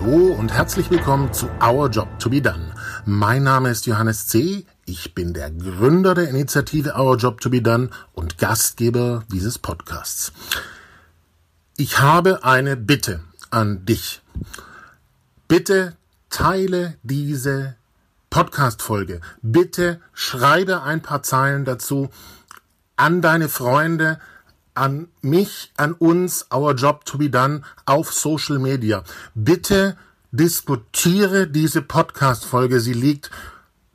Hallo und herzlich willkommen zu Our Job to be Done. Mein Name ist Johannes C. Ich bin der Gründer der Initiative Our Job to be Done und Gastgeber dieses Podcasts. Ich habe eine Bitte an dich. Bitte teile diese Podcast-Folge. Bitte schreibe ein paar Zeilen dazu an deine Freunde, an mich, an uns, our job to be done auf Social Media. Bitte diskutiere diese Podcast-Folge. Sie liegt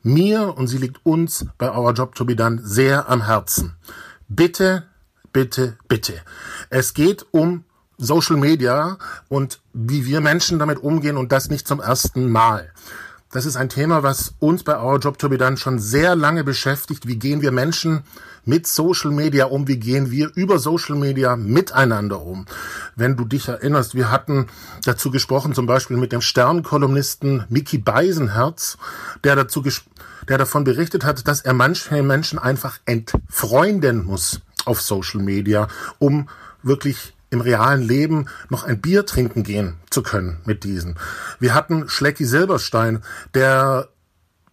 mir und sie liegt uns bei Our Job to be Done sehr am Herzen. Bitte, bitte, bitte. Es geht um Social Media und wie wir Menschen damit umgehen und das nicht zum ersten Mal. Das ist ein Thema, was uns bei Our Job to be Done schon sehr lange beschäftigt. Wie gehen wir Menschen mit Social Media um? Wie gehen wir über Social Media miteinander um? Wenn du dich erinnerst, wir hatten dazu gesprochen, zum Beispiel mit dem Sternkolumnisten Mickey Beisenherz, der dazu der davon berichtet hat, dass er manche Menschen einfach entfreunden muss auf Social Media, um wirklich im realen Leben noch ein Bier trinken gehen zu können mit diesen. Wir hatten Schlecki Silberstein, der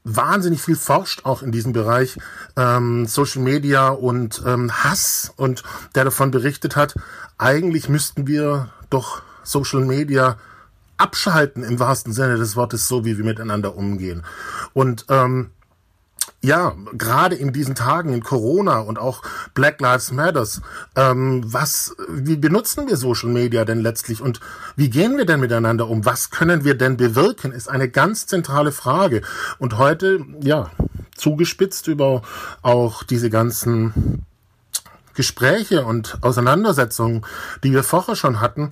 wahnsinnig viel forscht auch in diesem Bereich ähm, Social Media und ähm, Hass und der davon berichtet hat, eigentlich müssten wir doch Social Media abschalten im wahrsten Sinne des Wortes, so wie wir miteinander umgehen. Und ähm, ja, gerade in diesen Tagen in Corona und auch Black Lives Matters, ähm, was, wie benutzen wir Social Media denn letztlich und wie gehen wir denn miteinander um? Was können wir denn bewirken? Ist eine ganz zentrale Frage. Und heute, ja, zugespitzt über auch diese ganzen Gespräche und Auseinandersetzungen, die wir vorher schon hatten,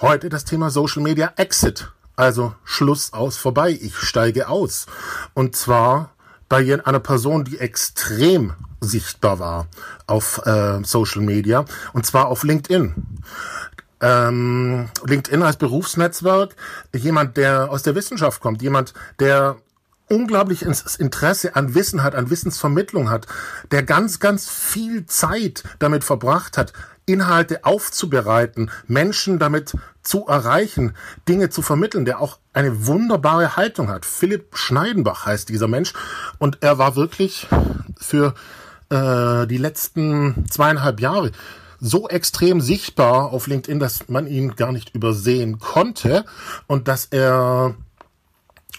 heute das Thema Social Media Exit. Also Schluss aus vorbei. Ich steige aus. Und zwar bei einer Person, die extrem sichtbar war auf äh, Social Media, und zwar auf LinkedIn. Ähm, LinkedIn als Berufsnetzwerk, jemand, der aus der Wissenschaft kommt, jemand, der unglaubliches Interesse an Wissen hat, an Wissensvermittlung hat, der ganz, ganz viel Zeit damit verbracht hat, Inhalte aufzubereiten, Menschen damit zu erreichen, Dinge zu vermitteln, der auch eine wunderbare Haltung hat. Philipp Schneidenbach heißt dieser Mensch und er war wirklich für äh, die letzten zweieinhalb Jahre so extrem sichtbar auf LinkedIn, dass man ihn gar nicht übersehen konnte und dass er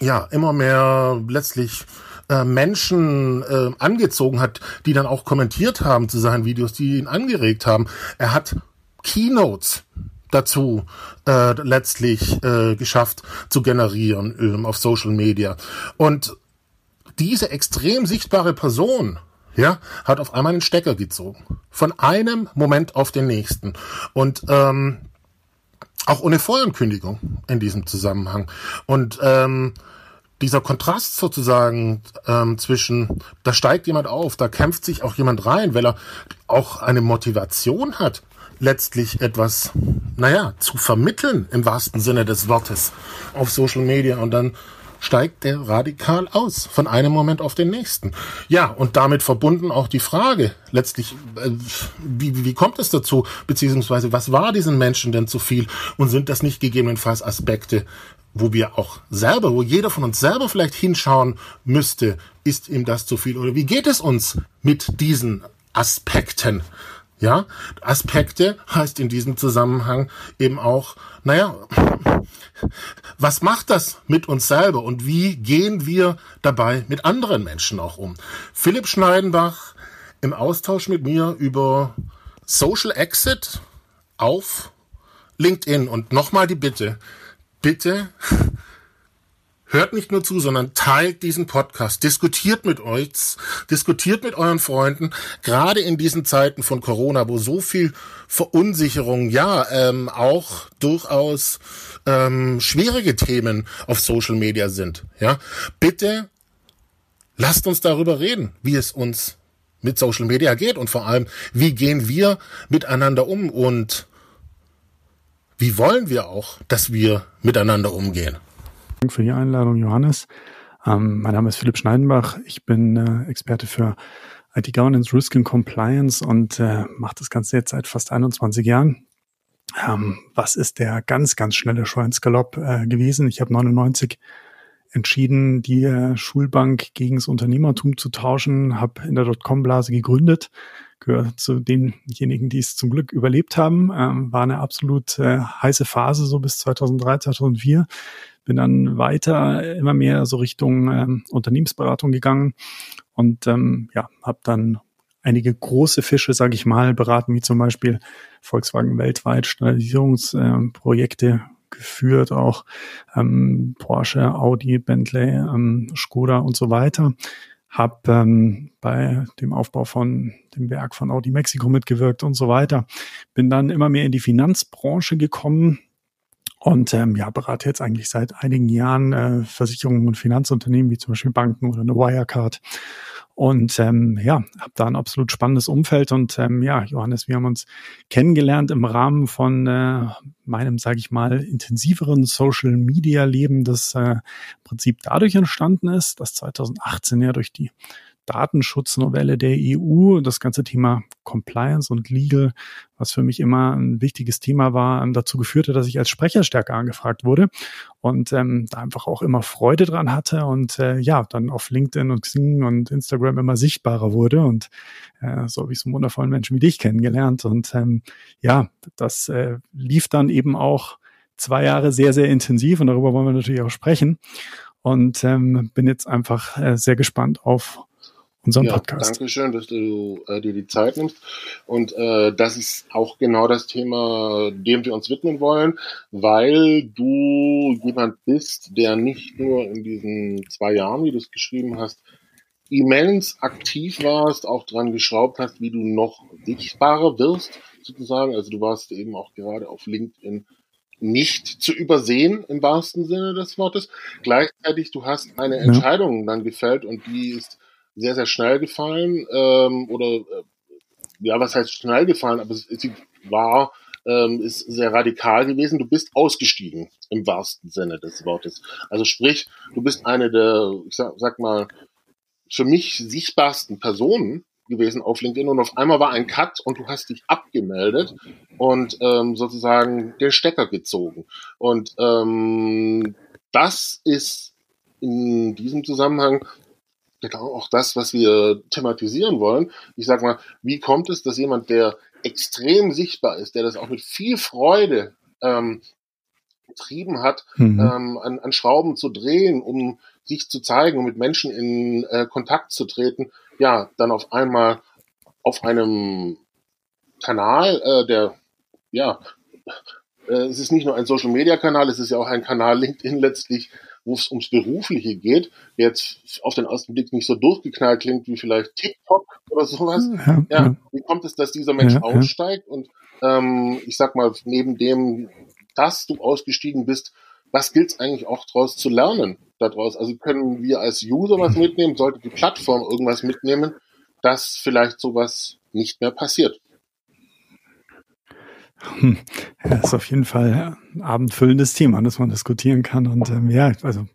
ja immer mehr letztlich äh, Menschen äh, angezogen hat, die dann auch kommentiert haben zu seinen Videos, die ihn angeregt haben. Er hat Keynotes dazu äh, letztlich äh, geschafft zu generieren ähm, auf Social Media. Und diese extrem sichtbare Person, ja, hat auf einmal einen Stecker gezogen. Von einem Moment auf den nächsten. Und ähm, auch ohne Vorankündigung in diesem Zusammenhang. Und ähm, dieser Kontrast sozusagen ähm, zwischen, da steigt jemand auf, da kämpft sich auch jemand rein, weil er auch eine Motivation hat, letztlich etwas, naja, zu vermitteln im wahrsten Sinne des Wortes auf Social Media. Und dann steigt der radikal aus, von einem Moment auf den nächsten. Ja, und damit verbunden auch die Frage, letztlich, äh, wie, wie kommt es dazu, beziehungsweise was war diesen Menschen denn zu viel? Und sind das nicht gegebenenfalls Aspekte, wo wir auch selber, wo jeder von uns selber vielleicht hinschauen müsste, ist ihm das zu viel oder wie geht es uns mit diesen Aspekten? Ja, Aspekte heißt in diesem Zusammenhang eben auch, naja, was macht das mit uns selber und wie gehen wir dabei mit anderen Menschen auch um? Philipp Schneidenbach im Austausch mit mir über Social Exit auf LinkedIn und nochmal die Bitte, bitte hört nicht nur zu, sondern teilt diesen Podcast, diskutiert mit euch, diskutiert mit euren Freunden, gerade in diesen Zeiten von Corona, wo so viel Verunsicherung, ja, ähm, auch durchaus ähm, schwierige Themen auf Social Media sind. Ja, bitte lasst uns darüber reden, wie es uns mit Social Media geht und vor allem, wie gehen wir miteinander um und wie wollen wir auch, dass wir miteinander umgehen? Danke für die Einladung, Johannes. Ähm, mein Name ist Philipp Schneidenbach. Ich bin äh, Experte für IT Governance, Risk and Compliance und äh, mache das Ganze jetzt seit fast 21 Jahren. ähm, was ist der ganz, ganz schnelle Schweinsgalopp äh, gewesen. Ich habe 99 entschieden, die äh, Schulbank gegen das Unternehmertum zu tauschen, habe in der Dotcom-Blase gegründet, gehört zu denjenigen, die es zum Glück überlebt haben. Ähm, war eine absolut äh, heiße Phase so bis 2003, 2004. Bin dann weiter immer mehr so Richtung ähm, Unternehmensberatung gegangen und ähm, ja, habe dann einige große Fische, sage ich mal, beraten, wie zum Beispiel Volkswagen weltweit Standardisierungsprojekte äh, geführt, auch ähm, Porsche, Audi, Bentley, ähm, Skoda und so weiter. Hab ähm, bei dem Aufbau von dem Werk von Audi Mexico mitgewirkt und so weiter. Bin dann immer mehr in die Finanzbranche gekommen, und ähm, ja, berate jetzt eigentlich seit einigen Jahren äh, Versicherungen und Finanzunternehmen wie zum Beispiel Banken oder eine Wirecard und ähm, ja, habe da ein absolut spannendes Umfeld. Und ähm, ja, Johannes, wir haben uns kennengelernt im Rahmen von äh, meinem, sage ich mal, intensiveren Social-Media-Leben, das äh, im Prinzip dadurch entstanden ist, dass 2018 ja durch die Datenschutznovelle der EU, das ganze Thema Compliance und Legal, was für mich immer ein wichtiges Thema war, ähm, dazu geführt hat, dass ich als Sprecher stärker angefragt wurde und ähm, da einfach auch immer Freude dran hatte und äh, ja, dann auf LinkedIn und Xing und Instagram immer sichtbarer wurde und äh, so habe ich so einen wundervollen Menschen wie dich kennengelernt und ähm, ja, das äh, lief dann eben auch zwei Jahre sehr, sehr intensiv und darüber wollen wir natürlich auch sprechen und ähm, bin jetzt einfach äh, sehr gespannt auf unserem ja, Podcast. Danke schön, dass du äh, dir die Zeit nimmst. Und äh, das ist auch genau das Thema, dem wir uns widmen wollen, weil du jemand bist, der nicht nur in diesen zwei Jahren, wie du es geschrieben hast, immens aktiv warst, auch dran geschraubt hast, wie du noch sichtbarer wirst, sozusagen. Also du warst eben auch gerade auf LinkedIn nicht zu übersehen im wahrsten Sinne des Wortes. Gleichzeitig, du hast eine Entscheidung dann gefällt und die ist sehr, sehr schnell gefallen. Ähm, oder äh, ja, was heißt schnell gefallen, aber sie war, ähm, ist sehr radikal gewesen. Du bist ausgestiegen im wahrsten Sinne des Wortes. Also sprich, du bist eine der, ich sag, sag mal, für mich sichtbarsten Personen gewesen auf LinkedIn und auf einmal war ein Cut und du hast dich abgemeldet und ähm, sozusagen den Stecker gezogen. Und ähm, das ist in diesem Zusammenhang genau auch das, was wir thematisieren wollen. Ich sag mal, wie kommt es, dass jemand, der extrem sichtbar ist, der das auch mit viel Freude ähm, getrieben hat, mhm. ähm, an, an Schrauben zu drehen, um sich zu zeigen, um mit Menschen in äh, Kontakt zu treten, ja, dann auf einmal auf einem Kanal, äh, der, ja, äh, es ist nicht nur ein Social-Media-Kanal, es ist ja auch ein Kanal LinkedIn letztlich, wo es ums Berufliche geht, der jetzt auf den ersten Blick nicht so durchgeknallt klingt wie vielleicht TikTok oder sowas. Ja, ja. wie kommt es, dass dieser Mensch ja, aussteigt? Und ähm, ich sag mal, neben dem, dass du ausgestiegen bist, was gilt es eigentlich auch daraus zu lernen daraus? Also können wir als User was mitnehmen? Sollte die Plattform irgendwas mitnehmen, dass vielleicht sowas nicht mehr passiert? Hm. Ja, ist auf jeden Fall ein abendfüllendes Thema, das man diskutieren kann. Und ähm, ja, also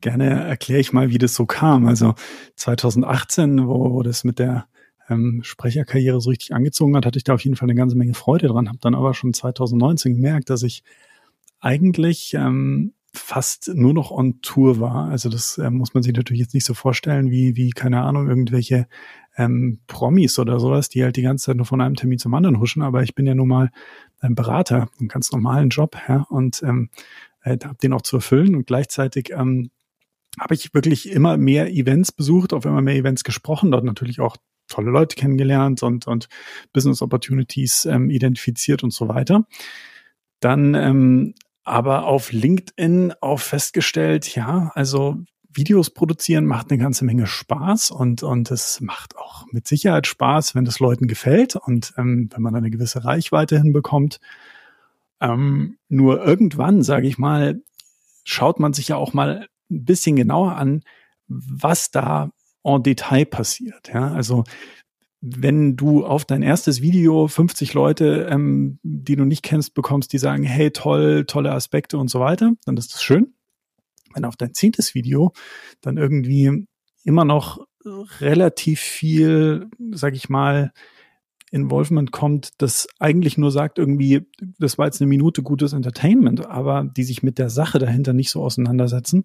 gerne erkläre ich mal, wie das so kam. Also 2018, wo, wo das mit der ähm, Sprecherkarriere so richtig angezogen hat, hatte ich da auf jeden Fall eine ganze Menge Freude dran. Habe dann aber schon 2019 gemerkt, dass ich eigentlich ähm, fast nur noch on Tour war. Also das äh, muss man sich natürlich jetzt nicht so vorstellen, wie, wie keine Ahnung, irgendwelche ähm, Promis oder sowas, die halt die ganze Zeit nur von einem Termin zum anderen huschen. Aber ich bin ja nun mal ein Berater, einen ganz normalen Job, ja, und ähm, äh, habe den auch zu erfüllen. Und gleichzeitig ähm, habe ich wirklich immer mehr Events besucht, auf immer mehr Events gesprochen, dort natürlich auch tolle Leute kennengelernt und, und Business Opportunities ähm, identifiziert und so weiter. Dann ähm, aber auf LinkedIn auch festgestellt, ja, also Videos produzieren macht eine ganze Menge Spaß und und es macht auch mit Sicherheit Spaß, wenn es Leuten gefällt und ähm, wenn man eine gewisse Reichweite hinbekommt. Ähm, nur irgendwann, sage ich mal, schaut man sich ja auch mal ein bisschen genauer an, was da en Detail passiert. Ja, also wenn du auf dein erstes Video 50 Leute, ähm, die du nicht kennst, bekommst, die sagen, hey, toll, tolle Aspekte und so weiter, dann ist das schön. Wenn auf dein zehntes Video dann irgendwie immer noch relativ viel, sag ich mal, Involvement kommt, das eigentlich nur sagt irgendwie, das war jetzt eine Minute gutes Entertainment, aber die sich mit der Sache dahinter nicht so auseinandersetzen,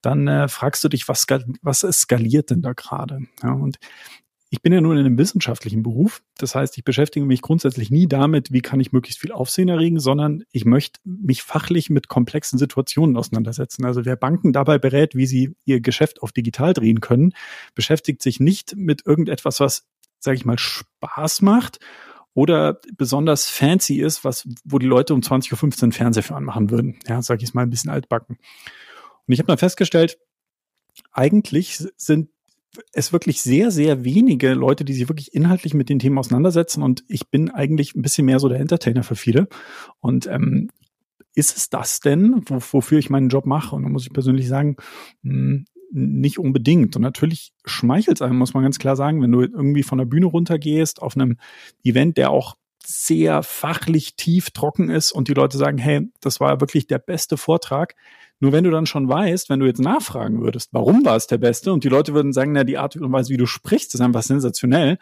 dann äh, fragst du dich, was, was skaliert denn da gerade? Ja, und ich bin ja nun in einem wissenschaftlichen Beruf. Das heißt, ich beschäftige mich grundsätzlich nie damit, wie kann ich möglichst viel Aufsehen erregen, sondern ich möchte mich fachlich mit komplexen Situationen auseinandersetzen. Also wer Banken dabei berät, wie sie ihr Geschäft auf digital drehen können, beschäftigt sich nicht mit irgendetwas, was, sage ich mal, Spaß macht oder besonders fancy ist, was, wo die Leute um 20.15 Uhr Fernseher anmachen würden. Ja, sage ich mal ein bisschen altbacken. Und ich habe dann festgestellt, eigentlich sind es wirklich sehr, sehr wenige Leute, die sich wirklich inhaltlich mit den Themen auseinandersetzen. Und ich bin eigentlich ein bisschen mehr so der Entertainer für viele. Und ähm, ist es das denn, wo, wofür ich meinen Job mache? Und da muss ich persönlich sagen, mh, hm, nicht unbedingt. Und natürlich schmeichelt es einem, muss man ganz klar sagen, wenn du irgendwie von der Bühne runtergehst auf einem Event, der auch sehr fachlich tief trocken ist und die Leute sagen, hey, das war wirklich der beste Vortrag, nur wenn du dann schon weißt, wenn du jetzt nachfragen würdest, warum war es der Beste und die Leute würden sagen, na, die Art und Weise, wie du sprichst, ist einfach sensationell,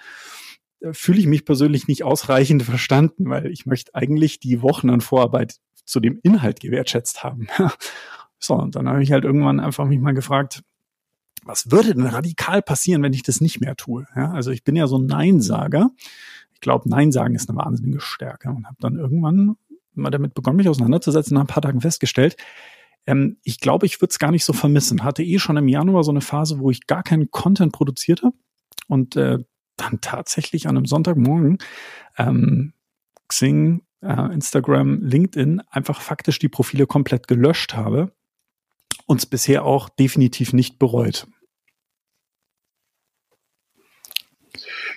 fühle ich mich persönlich nicht ausreichend verstanden, weil ich möchte eigentlich die Wochen an Vorarbeit zu dem Inhalt gewertschätzt haben. so, und dann habe ich halt irgendwann einfach mich mal gefragt, was würde denn radikal passieren, wenn ich das nicht mehr tue? Ja, also ich bin ja so ein Neinsager. Ich glaube, Nein sagen ist eine wahnsinnige Stärke und habe dann irgendwann mal damit begonnen, mich auseinanderzusetzen, nach ein paar Tagen festgestellt, ähm, ich glaube, ich würde es gar nicht so vermissen. Hatte eh schon im Januar so eine Phase, wo ich gar keinen Content produziert habe und äh, dann tatsächlich an einem Sonntagmorgen ähm, Xing, äh, Instagram, LinkedIn einfach faktisch die Profile komplett gelöscht habe und es bisher auch definitiv nicht bereut.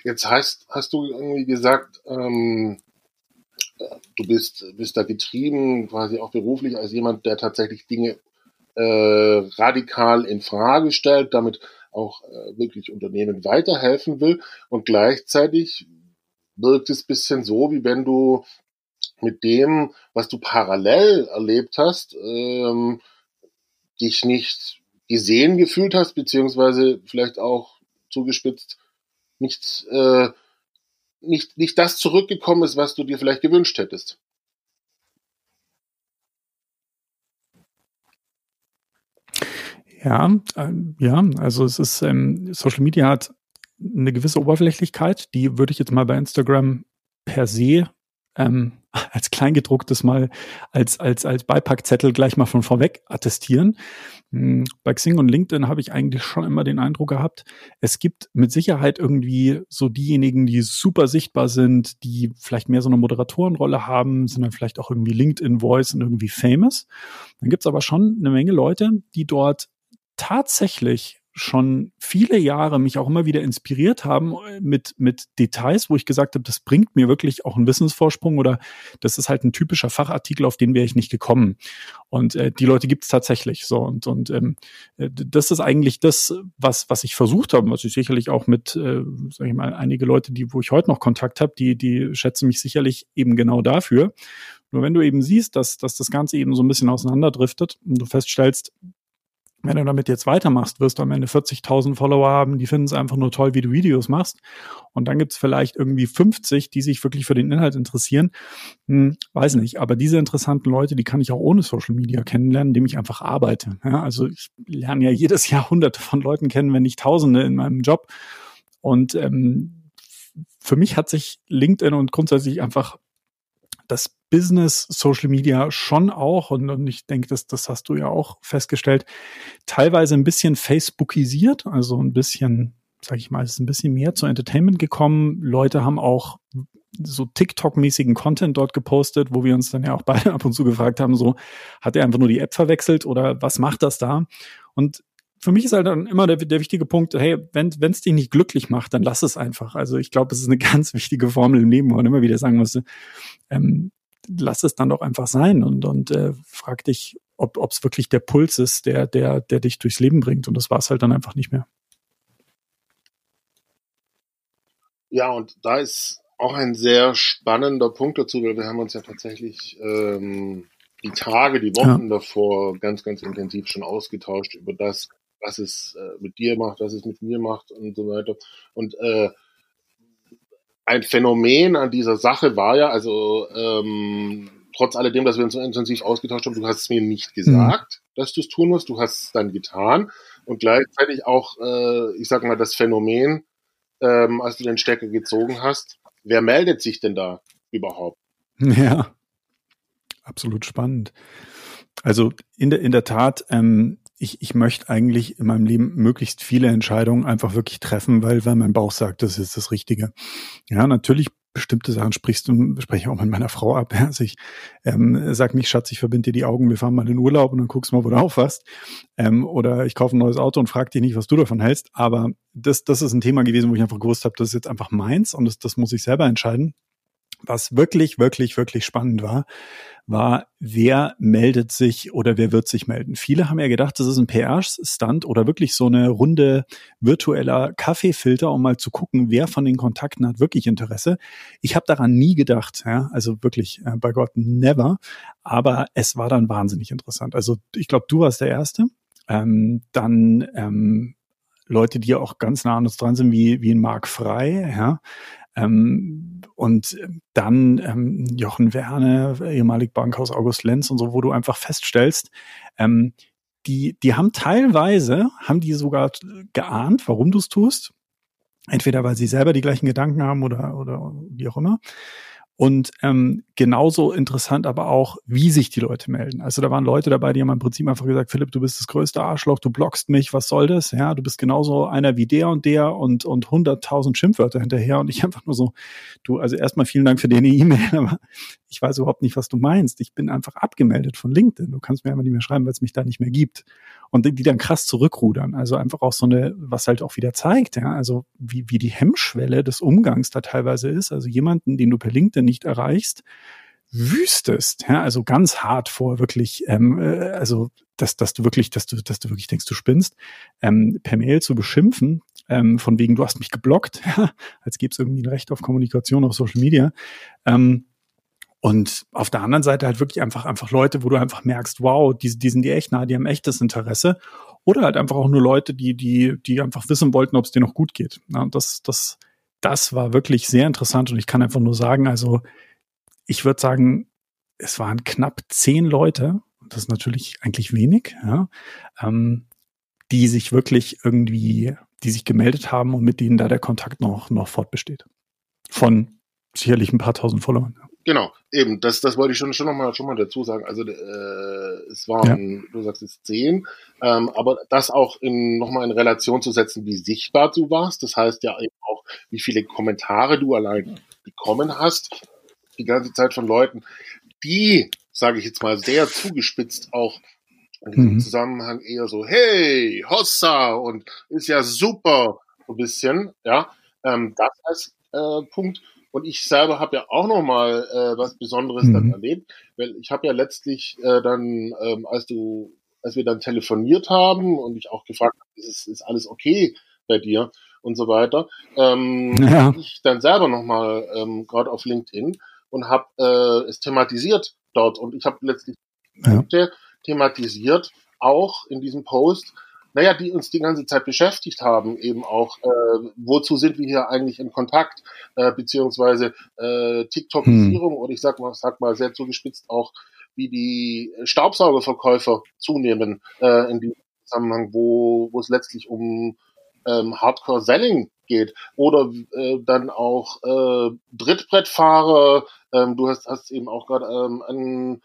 Jetzt heißt, hast du irgendwie gesagt, ähm, du bist, bist da getrieben, quasi auch beruflich als jemand, der tatsächlich Dinge äh, radikal in Frage stellt, damit auch äh, wirklich Unternehmen weiterhelfen will. Und gleichzeitig wirkt es bisschen so, wie wenn du mit dem, was du parallel erlebt hast, ähm, dich nicht gesehen gefühlt hast, beziehungsweise vielleicht auch zugespitzt nicht äh, nicht, nicht das zurückgekommen ist, was du dir vielleicht gewünscht hättest. Ja, äh, ja, also es ist, ähm, Social Media hat eine gewisse Oberflächlichkeit, die würde ich jetzt mal bei Instagram per se ähm, als Kleingedrucktes mal als, als, als Beipackzettel gleich mal von vorweg attestieren. Hm, bei Xing und LinkedIn habe ich eigentlich schon immer den Eindruck gehabt, es gibt mit Sicherheit irgendwie so diejenigen, die super sichtbar sind, die vielleicht mehr so eine Moderatorenrolle haben, sind dann vielleicht auch irgendwie LinkedIn Voice und irgendwie famous. Dann gibt es aber schon eine Menge Leute, die dort tatsächlich schon viele Jahre mich auch immer wieder inspiriert haben äh, mit, mit Details, wo ich gesagt habe, das bringt mir wirklich auch einen Wissensvorsprung oder das ist halt ein typischer Fachartikel, auf den wäre ich nicht gekommen. Und äh, die Leute gibt es tatsächlich so. Und, und ähm, äh, das ist eigentlich das, was, was ich versucht habe, was ich sicherlich auch mit, äh, sag ich mal, einige Leute, die, wo ich heute noch Kontakt habe, die, die schätzen mich sicherlich eben genau dafür. Nur wenn du eben siehst, dass, dass das Ganze eben so ein bisschen auseinanderdriftet und du feststellst, wenn du damit jetzt weitermachst, wirst du am Ende 40.000 Follower haben, die finden es einfach nur toll, wie du Videos machst. Und dann gibt es vielleicht irgendwie 50, die sich wirklich für den Inhalt interessieren. Hm, weiß nicht, aber diese interessanten Leute, die kann ich auch ohne Social Media kennenlernen, indem ich einfach arbeite. Ja, also ich lerne ja jedes Jahr hunderte von Leuten kennen, wenn nicht tausende in meinem Job. Und ähm, für mich hat sich LinkedIn und grundsätzlich einfach das Business Social Media schon auch, und, und ich denke, das, das hast du ja auch festgestellt, teilweise ein bisschen Facebookisiert, also ein bisschen, sag ich mal, ist ein bisschen mehr zu Entertainment gekommen. Leute haben auch so TikTok-mäßigen Content dort gepostet, wo wir uns dann ja auch beide ab und zu gefragt haben, so, hat er einfach nur die App verwechselt oder was macht das da? Und für mich ist halt dann immer der, der wichtige Punkt, hey, wenn es dich nicht glücklich macht, dann lass es einfach. Also ich glaube, es ist eine ganz wichtige Formel im Leben, wo man immer wieder sagen muss, ähm, lass es dann doch einfach sein und, und äh, frag dich, ob es wirklich der Puls ist, der, der, der dich durchs Leben bringt. Und das war es halt dann einfach nicht mehr. Ja, und da ist auch ein sehr spannender Punkt dazu, weil wir haben uns ja tatsächlich ähm, die Tage, die Wochen ja. davor ganz, ganz intensiv schon ausgetauscht über das, was es äh, mit dir macht, was es mit mir macht und so weiter. Und äh, ein Phänomen an dieser Sache war ja, also ähm, trotz alledem, dass wir uns so intensiv ausgetauscht haben, du hast es mir nicht gesagt, mhm. dass du es tun musst, du hast es dann getan und gleichzeitig auch, äh, ich sag mal, das Phänomen, ähm, als du den Stecker gezogen hast, wer meldet sich denn da überhaupt? Ja, absolut spannend. Also in der, in der Tat, ähm, ich, ich möchte eigentlich in meinem Leben möglichst viele Entscheidungen einfach wirklich treffen, weil, weil mein Bauch sagt, das ist das Richtige. Ja, natürlich bestimmte Sachen sprichst du, spreche ich auch mit meiner Frau ab. Also ich ähm, sag nicht, Schatz, ich verbinde dir die Augen, wir fahren mal in den Urlaub und dann guckst mal, wo du aufwachst. Ähm, oder ich kaufe ein neues Auto und frag dich nicht, was du davon hältst. Aber das, das ist ein Thema gewesen, wo ich einfach gewusst habe, das ist jetzt einfach meins und das, das muss ich selber entscheiden. Was wirklich, wirklich, wirklich spannend war, war, wer meldet sich oder wer wird sich melden. Viele haben ja gedacht, das ist ein PR-Stunt oder wirklich so eine Runde virtueller Kaffeefilter, um mal zu gucken, wer von den Kontakten hat wirklich Interesse. Ich habe daran nie gedacht, ja, also wirklich äh, bei Gott never. Aber es war dann wahnsinnig interessant. Also ich glaube, du warst der Erste. Ähm, dann ähm, Leute, die auch ganz nah an uns dran sind, wie, wie ein Mark Frei, ja, ähm, und dann ähm, Jochen Werne, ehemalig Bankhaus August Lenz und so, wo du einfach feststellst, ähm, die, die haben teilweise, haben die sogar geahnt, warum du es tust. Entweder weil sie selber die gleichen Gedanken haben oder, oder wie auch immer. Und ähm, genauso interessant aber auch, wie sich die Leute melden. Also da waren Leute dabei, die haben im Prinzip einfach gesagt, Philipp, du bist das größte Arschloch, du blockst mich, was soll das? Ja, du bist genauso einer wie der und der und und hunderttausend Schimpfwörter hinterher. Und ich einfach nur so, du, also erstmal vielen Dank für deine E-Mail, aber ich weiß überhaupt nicht, was du meinst. Ich bin einfach abgemeldet von LinkedIn. Du kannst mir einfach nicht mehr schreiben, weil es mich da nicht mehr gibt. Und die dann krass zurückrudern. Also einfach auch so eine, was halt auch wieder zeigt, ja, also wie, wie die Hemmschwelle des Umgangs da teilweise ist. Also jemanden, den du per LinkedIn nicht erreichst, wüstest, ja, also ganz hart vor wirklich, ähm, äh, also dass, dass du wirklich, dass du, dass du wirklich denkst, du spinnst, ähm, per Mail zu beschimpfen, ähm, von wegen, du hast mich geblockt, ja, als gäbe es irgendwie ein Recht auf Kommunikation auf Social Media. Ähm, und auf der anderen Seite halt wirklich einfach, einfach Leute, wo du einfach merkst, wow, die, die sind dir echt nah, die haben echtes Interesse. Oder halt einfach auch nur Leute, die, die, die einfach wissen wollten, ob es dir noch gut geht. Ja, das, das, das war wirklich sehr interessant und ich kann einfach nur sagen, also ich würde sagen, es waren knapp zehn Leute, das ist natürlich eigentlich wenig, ja, ähm, die sich wirklich irgendwie, die sich gemeldet haben und mit denen da der Kontakt noch, noch fortbesteht. Von sicherlich ein paar tausend Followern. Genau, eben, das, das wollte ich schon, schon nochmal schon mal dazu sagen. Also äh, es waren, ja. du sagst jetzt zehn, ähm, aber das auch in nochmal in Relation zu setzen, wie sichtbar du warst. Das heißt ja eben auch, wie viele Kommentare du allein bekommen hast, die ganze Zeit von Leuten, die, sage ich jetzt mal, sehr zugespitzt auch in diesem mhm. Zusammenhang eher so, hey, Hossa und ist ja super, so ein bisschen, ja. Ähm, das als äh, Punkt. Und ich selber habe ja auch noch mal äh, was Besonderes mhm. dann erlebt, weil ich habe ja letztlich äh, dann, ähm, als du, als wir dann telefoniert haben und ich auch gefragt habe, ist, ist alles okay bei dir und so weiter, ähm, ja. ich dann selber noch mal ähm, gerade auf LinkedIn und habe äh, es thematisiert dort und ich habe letztlich ja. thematisiert auch in diesem Post, naja, die uns die ganze Zeit beschäftigt haben, eben auch, äh, wozu sind wir hier eigentlich in Kontakt, äh, beziehungsweise äh, TikTokisierung hm. oder ich sag mal, sag mal sehr zugespitzt auch, wie die Staubsaugerverkäufer zunehmen äh, in diesem Zusammenhang, wo, wo es letztlich um ähm, Hardcore-Selling geht oder äh, dann auch äh, Drittbrettfahrer, ähm, du hast, hast eben auch gerade ähm, an,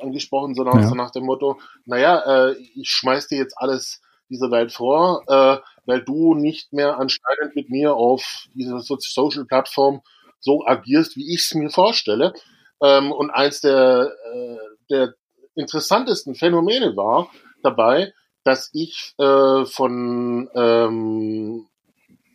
angesprochen, so nach, ja. so nach dem Motto, naja, äh, ich schmeiß dir jetzt alles dieser Welt vor, äh, weil du nicht mehr anscheinend mit mir auf dieser Social-Plattform so agierst, wie ich es mir vorstelle. Ähm, und eins der, äh, der interessantesten Phänomene war dabei, dass ich äh, von ähm,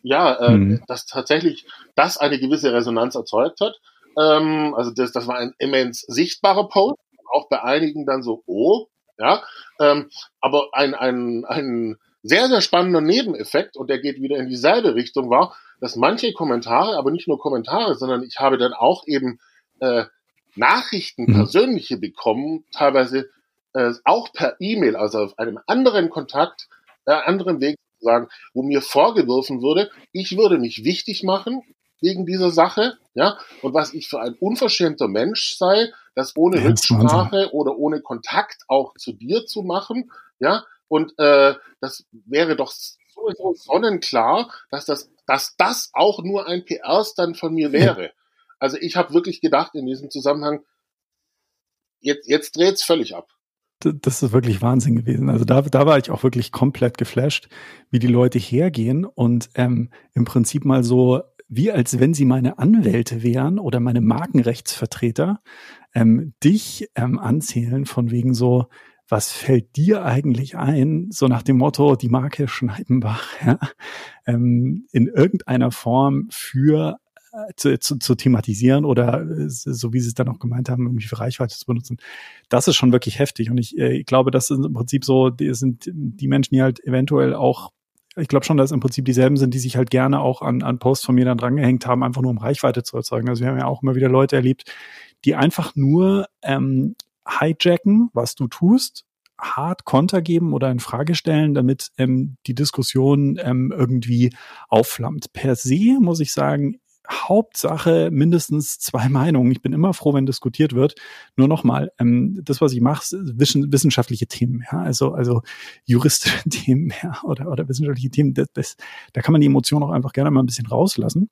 ja, äh, mhm. dass tatsächlich das eine gewisse Resonanz erzeugt hat. Ähm, also das, das war ein immens sichtbarer Post, auch bei einigen dann so, oh, ja, ähm, aber ein, ein, ein sehr, sehr spannender Nebeneffekt, und der geht wieder in dieselbe Richtung, war, dass manche Kommentare, aber nicht nur Kommentare, sondern ich habe dann auch eben äh, Nachrichten, mhm. persönliche bekommen, teilweise äh, auch per E-Mail, also auf einem anderen Kontakt, äh, anderen Weg sagen, wo mir vorgeworfen würde, ich würde mich wichtig machen wegen dieser Sache, ja, und was ich für ein unverschämter Mensch sei, das ohne ja, Rücksprache oder ohne Kontakt auch zu dir zu machen, ja, und äh, das wäre doch sowieso sonnenklar, dass das, dass das auch nur ein PR-Stand von mir wäre. Also ich habe wirklich gedacht in diesem Zusammenhang, jetzt, jetzt dreht's völlig ab das ist wirklich Wahnsinn gewesen. Also da, da war ich auch wirklich komplett geflasht, wie die Leute hergehen und ähm, im Prinzip mal so, wie als wenn sie meine Anwälte wären oder meine Markenrechtsvertreter, ähm, dich ähm, anzählen von wegen so, was fällt dir eigentlich ein, so nach dem Motto, die Marke Schneidenbach, ja, ähm, in irgendeiner Form für zu, zu, zu thematisieren oder äh, so wie sie es dann auch gemeint haben, irgendwie für Reichweite zu benutzen. Das ist schon wirklich heftig. Und ich, äh, ich glaube, das sind im Prinzip so, die sind die Menschen, die halt eventuell auch ich glaube schon, dass im Prinzip dieselben sind, die sich halt gerne auch an, an Posts von mir dann drangehängt haben, einfach nur um Reichweite zu erzeugen. Also wir haben ja auch immer wieder Leute erlebt, die einfach nur ähm, hijacken, was du tust, hart Konter geben oder in Frage stellen, damit ähm, die Diskussion ähm, irgendwie aufflammt. Per se muss ich sagen, Hauptsache mindestens zwei Meinungen. Ich bin immer froh, wenn diskutiert wird. Nur nochmal, ähm, das, was ich mache, sind wissenschaftliche Themen, ja, also, also juristische Themen, ja, oder, oder wissenschaftliche Themen. Das, das, da kann man die Emotionen auch einfach gerne mal ein bisschen rauslassen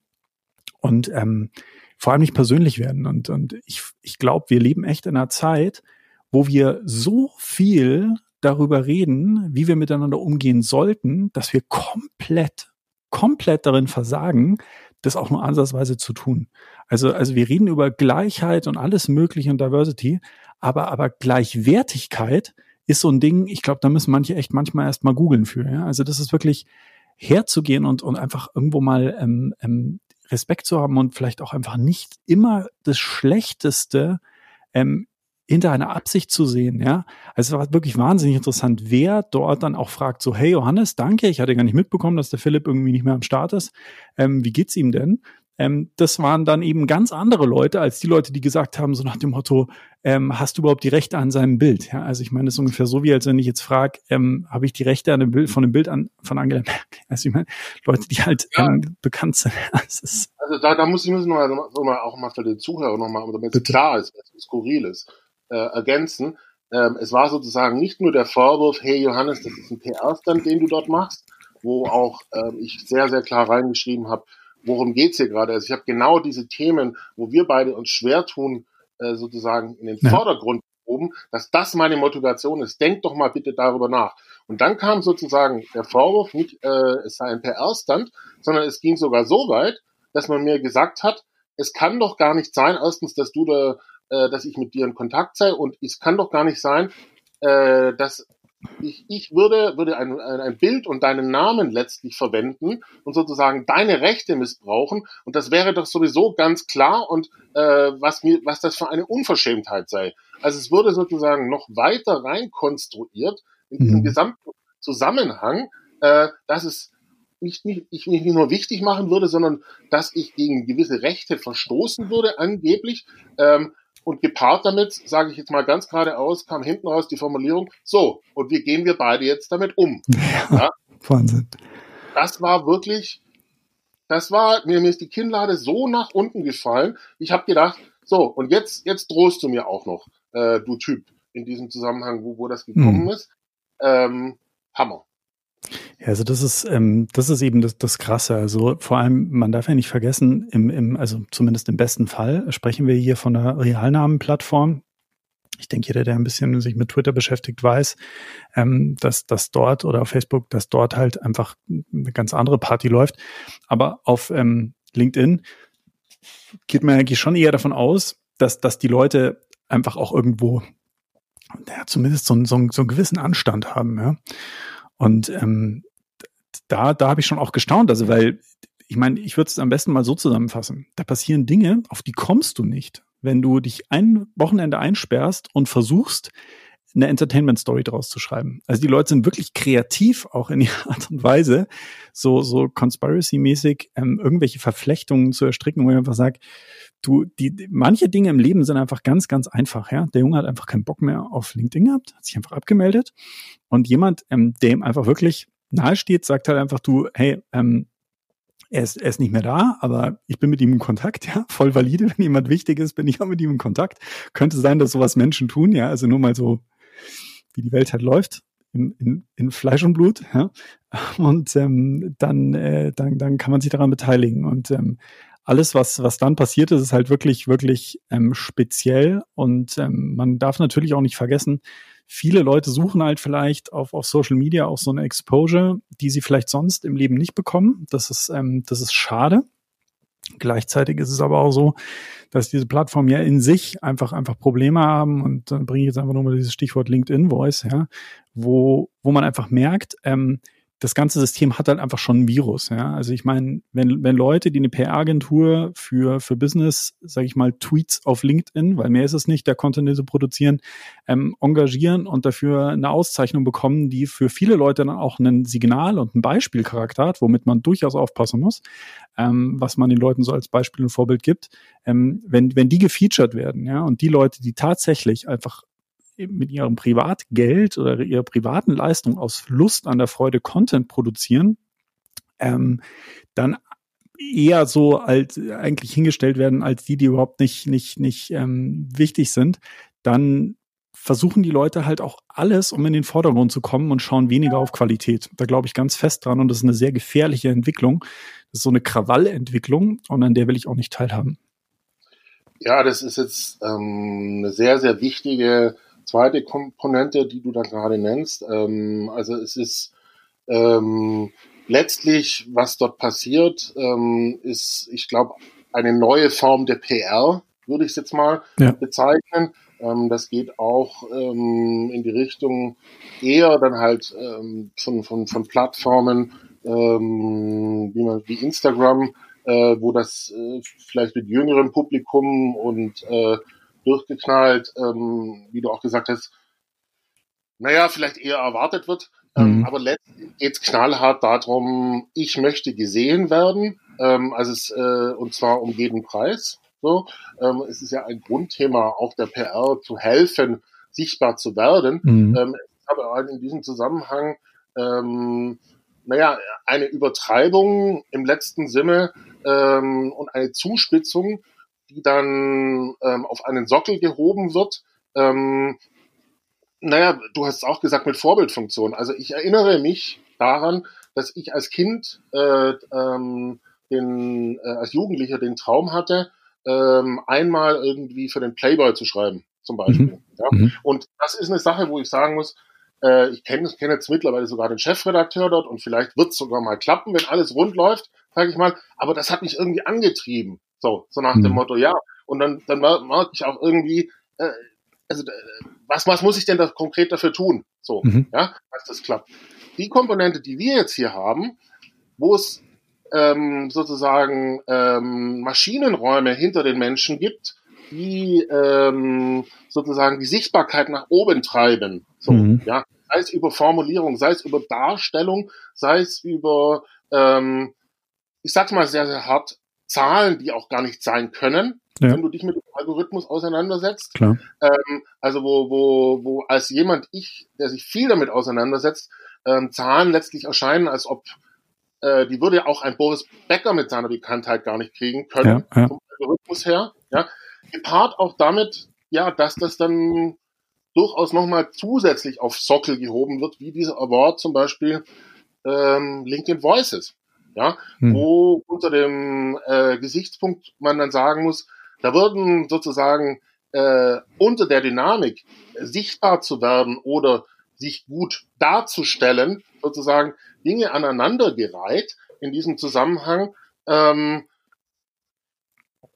und ähm, vor allem nicht persönlich werden. Und, und ich, ich glaube, wir leben echt in einer Zeit, wo wir so viel darüber reden, wie wir miteinander umgehen sollten, dass wir komplett, komplett darin versagen, das auch nur ansatzweise zu tun. Also, also wir reden über Gleichheit und alles Mögliche und Diversity, aber, aber Gleichwertigkeit ist so ein Ding, ich glaube, da müssen manche echt manchmal erst mal googeln für. Ja? Also das ist wirklich herzugehen und, und einfach irgendwo mal ähm, ähm, Respekt zu haben und vielleicht auch einfach nicht immer das Schlechteste ähm, hinter einer Absicht zu sehen, ja. Also es war wirklich wahnsinnig interessant, wer dort dann auch fragt, so, hey Johannes, danke, ich hatte gar nicht mitbekommen, dass der Philipp irgendwie nicht mehr am Start ist. Ähm, wie geht's ihm denn? Ähm, das waren dann eben ganz andere Leute als die Leute, die gesagt haben, so nach dem Motto, ähm, hast du überhaupt die Rechte an seinem Bild? Ja, also ich meine, das ist ungefähr so, wie als wenn ich jetzt frage, ähm, habe ich die Rechte an dem Bild, von dem Bild an, von Angela Merkel? Also ich meine, Leute, die halt ja. ähm, bekannt sind. also da, da muss ich müssen wir noch mal, auch mal für den Zuhörer nochmal, damit es klar ist, es skurril ist äh, ergänzen. Ähm, es war sozusagen nicht nur der Vorwurf, hey Johannes, das ist ein PR-Stand, den du dort machst, wo auch ähm, ich sehr, sehr klar reingeschrieben habe, worum geht's hier gerade? Also ich habe genau diese Themen, wo wir beide uns schwer tun, äh, sozusagen in den ja. Vordergrund oben, dass das meine Motivation ist. Denk doch mal bitte darüber nach. Und dann kam sozusagen der Vorwurf, nicht äh, es sei ein PR-Stand, sondern es ging sogar so weit, dass man mir gesagt hat, es kann doch gar nicht sein, erstens, dass du da äh, dass ich mit dir in Kontakt sei und es kann doch gar nicht sein, äh, dass ich, ich würde, würde ein, ein Bild und deinen Namen letztlich verwenden und sozusagen deine Rechte missbrauchen. Und das wäre doch sowieso ganz klar und äh, was mir, was das für eine Unverschämtheit sei. Also es würde sozusagen noch weiter reinkonstruiert in diesem mhm. gesamten Zusammenhang, äh, dass es nicht, nicht, ich nicht nur wichtig machen würde, sondern dass ich gegen gewisse Rechte verstoßen würde, angeblich. Ähm, und gepaart damit, sage ich jetzt mal ganz geradeaus, kam hinten raus die Formulierung, so, und wie gehen wir beide jetzt damit um? Ja, ja? Wahnsinn. Das war wirklich, das war, mir, mir ist die Kinnlade so nach unten gefallen. Ich habe gedacht, so, und jetzt, jetzt drohst du mir auch noch, äh, du Typ, in diesem Zusammenhang, wo, wo das gekommen mhm. ist. Ähm, Hammer. Ja, also das ist, ähm, das ist eben das, das Krasse. Also vor allem, man darf ja nicht vergessen, im, im, also zumindest im besten Fall sprechen wir hier von einer Realnamenplattform. Ich denke, jeder, der ein bisschen sich mit Twitter beschäftigt, weiß, ähm, dass dass dort oder auf Facebook, dass dort halt einfach eine ganz andere Party läuft. Aber auf ähm, LinkedIn geht man eigentlich schon eher davon aus, dass, dass die Leute einfach auch irgendwo, ja, zumindest so, so, so einen gewissen Anstand haben, ja. Und ähm, da, da habe ich schon auch gestaunt, also weil ich meine, ich würde es am besten mal so zusammenfassen. Da passieren Dinge, auf die kommst du nicht, wenn du dich ein Wochenende einsperrst und versuchst, eine Entertainment-Story draus zu schreiben. Also die Leute sind wirklich kreativ, auch in ihrer Art und Weise, so, so conspiracy-mäßig ähm, irgendwelche Verflechtungen zu erstricken, wo ich einfach sage, du, die, manche Dinge im Leben sind einfach ganz, ganz einfach, ja. Der Junge hat einfach keinen Bock mehr auf LinkedIn gehabt, hat sich einfach abgemeldet. Und jemand, ähm, der ihm einfach wirklich nahe steht, sagt halt einfach, du, hey, ähm, er ist, er ist nicht mehr da, aber ich bin mit ihm in Kontakt, ja, voll valide. Wenn jemand wichtig ist, bin ich auch mit ihm in Kontakt. Könnte sein, dass sowas Menschen tun, ja, also nur mal so, wie die Welt halt läuft. In, in, in Fleisch und Blut, ja. Und ähm, dann, äh, dann, dann kann man sich daran beteiligen. Und ähm, alles, was, was dann passiert ist, ist halt wirklich, wirklich ähm, speziell. Und ähm, man darf natürlich auch nicht vergessen, viele Leute suchen halt vielleicht auf, auf Social Media auch so eine Exposure, die sie vielleicht sonst im Leben nicht bekommen. Das ist, ähm, das ist schade. Gleichzeitig ist es aber auch so, dass diese Plattformen ja in sich einfach einfach Probleme haben und dann bringe ich jetzt einfach nur mal dieses Stichwort LinkedIn Voice, ja, wo wo man einfach merkt, ähm, das ganze System hat halt einfach schon ein Virus. Ja? Also ich meine, wenn, wenn Leute, die eine PR-Agentur für, für Business, sage ich mal, Tweets auf LinkedIn, weil mehr ist es nicht, der Content, den sie produzieren, ähm, engagieren und dafür eine Auszeichnung bekommen, die für viele Leute dann auch ein Signal und ein Beispielcharakter hat, womit man durchaus aufpassen muss, ähm, was man den Leuten so als Beispiel und Vorbild gibt, ähm, wenn, wenn die gefeatured werden, ja, und die Leute, die tatsächlich einfach mit ihrem Privatgeld oder ihrer privaten Leistung aus Lust an der Freude Content produzieren, ähm, dann eher so als eigentlich hingestellt werden als die, die überhaupt nicht nicht nicht ähm, wichtig sind, dann versuchen die Leute halt auch alles, um in den Vordergrund zu kommen und schauen weniger auf Qualität. Da glaube ich ganz fest dran und das ist eine sehr gefährliche Entwicklung. Das ist so eine Krawallentwicklung und an der will ich auch nicht teilhaben. Ja, das ist jetzt ähm, eine sehr, sehr wichtige zweite Komponente, die du da gerade nennst. Ähm, also es ist ähm, letztlich, was dort passiert, ähm, ist, ich glaube, eine neue Form der PR, würde ich es jetzt mal ja. bezeichnen. Ähm, das geht auch ähm, in die Richtung eher dann halt ähm, von, von, von Plattformen ähm, wie, man, wie Instagram, äh, wo das äh, vielleicht mit jüngerem Publikum und äh, durchgeknallt, ähm, wie du auch gesagt hast, naja, vielleicht eher erwartet wird. Ähm, mhm. aber letztlich geht es knallhart darum, ich möchte gesehen werden, ähm, also es, äh, und zwar um jeden Preis. So, ähm, es ist ja ein Grundthema auch der PR zu helfen, sichtbar zu werden. Mhm. Ähm, ich habe in diesem Zusammenhang, ähm, naja, eine Übertreibung im letzten Sinne ähm, und eine Zuspitzung die dann ähm, auf einen Sockel gehoben wird. Ähm, naja, du hast es auch gesagt mit Vorbildfunktion. Also ich erinnere mich daran, dass ich als Kind, äh, ähm, den, äh, als Jugendlicher den Traum hatte, ähm, einmal irgendwie für den Playboy zu schreiben, zum Beispiel. Mhm. Ja? Mhm. Und das ist eine Sache, wo ich sagen muss, äh, ich kenne kenn jetzt mittlerweile sogar den Chefredakteur dort und vielleicht wird es sogar mal klappen, wenn alles rund läuft, sage ich mal. Aber das hat mich irgendwie angetrieben. So, so nach mhm. dem Motto, ja. Und dann, dann merke ich auch irgendwie, äh, also was, was muss ich denn da konkret dafür tun? So, mhm. ja, dass das klappt. Die Komponente, die wir jetzt hier haben, wo es ähm, sozusagen ähm, Maschinenräume hinter den Menschen gibt, die ähm, sozusagen die Sichtbarkeit nach oben treiben. So, mhm. ja, sei es über Formulierung, sei es über Darstellung, sei es über, ähm, ich sag's mal sehr, sehr hart, Zahlen, die auch gar nicht sein können, ja. wenn du dich mit dem Algorithmus auseinandersetzt. Klar. Ähm, also wo, wo, wo als jemand ich, der sich viel damit auseinandersetzt, ähm, Zahlen letztlich erscheinen, als ob äh, die würde auch ein Boris Becker mit seiner Bekanntheit gar nicht kriegen können, ja, ja. vom Algorithmus her. Ja. Gepaart auch damit, ja, dass das dann durchaus nochmal zusätzlich auf Sockel gehoben wird, wie dieser Award zum Beispiel ähm, LinkedIn Voices ja, hm. wo unter dem äh, Gesichtspunkt man dann sagen muss, da würden sozusagen äh, unter der Dynamik äh, sichtbar zu werden oder sich gut darzustellen, sozusagen Dinge aneinandergereiht in diesem Zusammenhang ähm,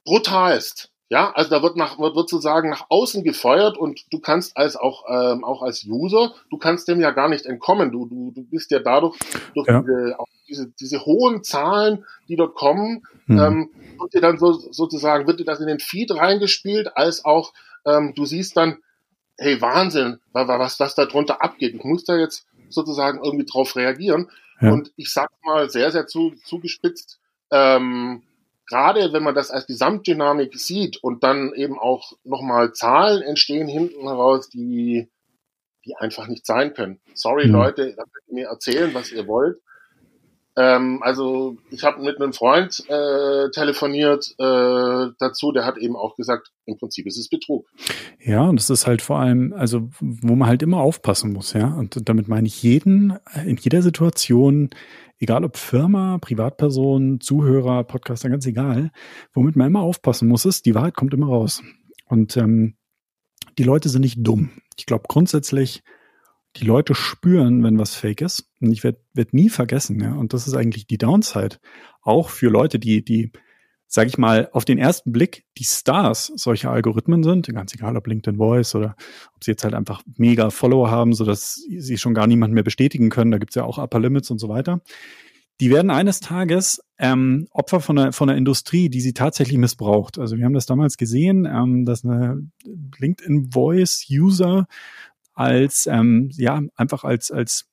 brutalst. Ja, also da wird nach wird, wird sozusagen nach außen gefeuert und du kannst als auch ähm, auch als User, du kannst dem ja gar nicht entkommen. Du du du bist ja dadurch durch ja. diese auch diese diese hohen Zahlen, die dort kommen, mhm. ähm, wird dir dann so, sozusagen wird dir das in den Feed reingespielt, als auch ähm, du siehst dann, hey Wahnsinn, was was da drunter abgeht. Ich muss da jetzt sozusagen irgendwie drauf reagieren. Ja. Und ich sag mal sehr sehr zu, zugespitzt. Ähm, gerade wenn man das als Gesamtdynamik sieht und dann eben auch nochmal Zahlen entstehen hinten heraus, die, die einfach nicht sein können. Sorry, mhm. Leute, da könnt ihr mir erzählen, was ihr wollt. Ähm, also ich habe mit einem Freund äh, telefoniert äh, dazu, der hat eben auch gesagt, im Prinzip ist es Betrug. Ja, und es ist halt vor allem, also wo man halt immer aufpassen muss, ja. Und damit meine ich jeden in jeder Situation, egal ob Firma, Privatperson, Zuhörer, Podcaster, ganz egal, womit man immer aufpassen muss, ist, die Wahrheit kommt immer raus. Und ähm, die Leute sind nicht dumm. Ich glaube grundsätzlich, die Leute spüren, wenn was fake ist. Und ich werde werd nie vergessen, ja. Und das ist eigentlich die Downside. Auch für Leute, die, die, sage ich mal, auf den ersten Blick die Stars solcher Algorithmen sind, ganz egal ob LinkedIn Voice oder ob sie jetzt halt einfach mega Follower haben, sodass sie schon gar niemand mehr bestätigen können. Da gibt's ja auch Upper Limits und so weiter. Die werden eines Tages ähm, Opfer von einer, von einer Industrie, die sie tatsächlich missbraucht. Also wir haben das damals gesehen, ähm, dass eine LinkedIn Voice User als ähm, ja einfach als als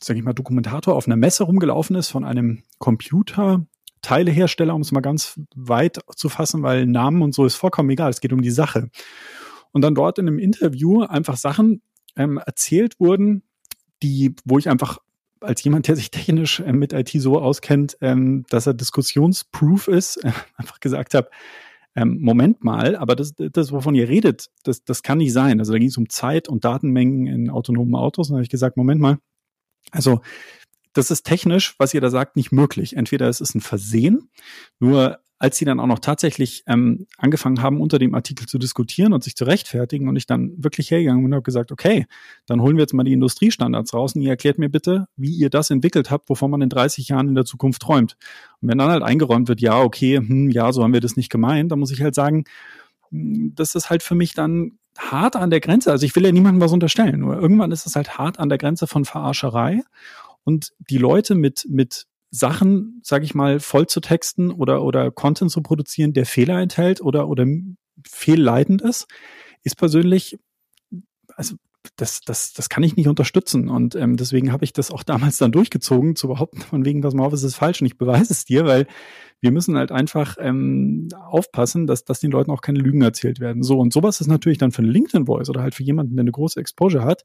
sage ich mal Dokumentator auf einer Messe rumgelaufen ist von einem Computer Teilehersteller, um es mal ganz weit zu fassen, weil Namen und so ist vollkommen egal. Es geht um die Sache. Und dann dort in einem Interview einfach Sachen ähm, erzählt wurden, die, wo ich einfach als jemand, der sich technisch äh, mit IT so auskennt, ähm, dass er diskussionsproof ist, äh, einfach gesagt habe, ähm, Moment mal, aber das, das, wovon ihr redet, das, das kann nicht sein. Also da ging es um Zeit und Datenmengen in autonomen Autos. Und da habe ich gesagt, Moment mal, also das ist technisch, was ihr da sagt, nicht möglich. Entweder es ist ein Versehen, nur als sie dann auch noch tatsächlich ähm, angefangen haben, unter dem Artikel zu diskutieren und sich zu rechtfertigen und ich dann wirklich hergegangen und habe gesagt, okay, dann holen wir jetzt mal die Industriestandards raus und ihr erklärt mir bitte, wie ihr das entwickelt habt, wovon man in 30 Jahren in der Zukunft träumt. Und wenn dann halt eingeräumt wird, ja, okay, hm, ja, so haben wir das nicht gemeint, dann muss ich halt sagen, hm, das ist halt für mich dann hart an der Grenze. Also ich will ja niemandem was unterstellen, nur irgendwann ist es halt hart an der Grenze von Verarscherei und die Leute mit, mit Sachen, sage ich mal, voll zu texten oder, oder Content zu produzieren, der Fehler enthält oder, oder fehlleitend ist, ist persönlich, also das, das, das kann ich nicht unterstützen. Und ähm, deswegen habe ich das auch damals dann durchgezogen, zu behaupten, von wegen, was mal es ist falsch und ich beweise es dir, weil wir müssen halt einfach ähm, aufpassen, dass, dass den Leuten auch keine Lügen erzählt werden. So, und sowas ist natürlich dann für einen LinkedIn-Voice oder halt für jemanden, der eine große Exposure hat,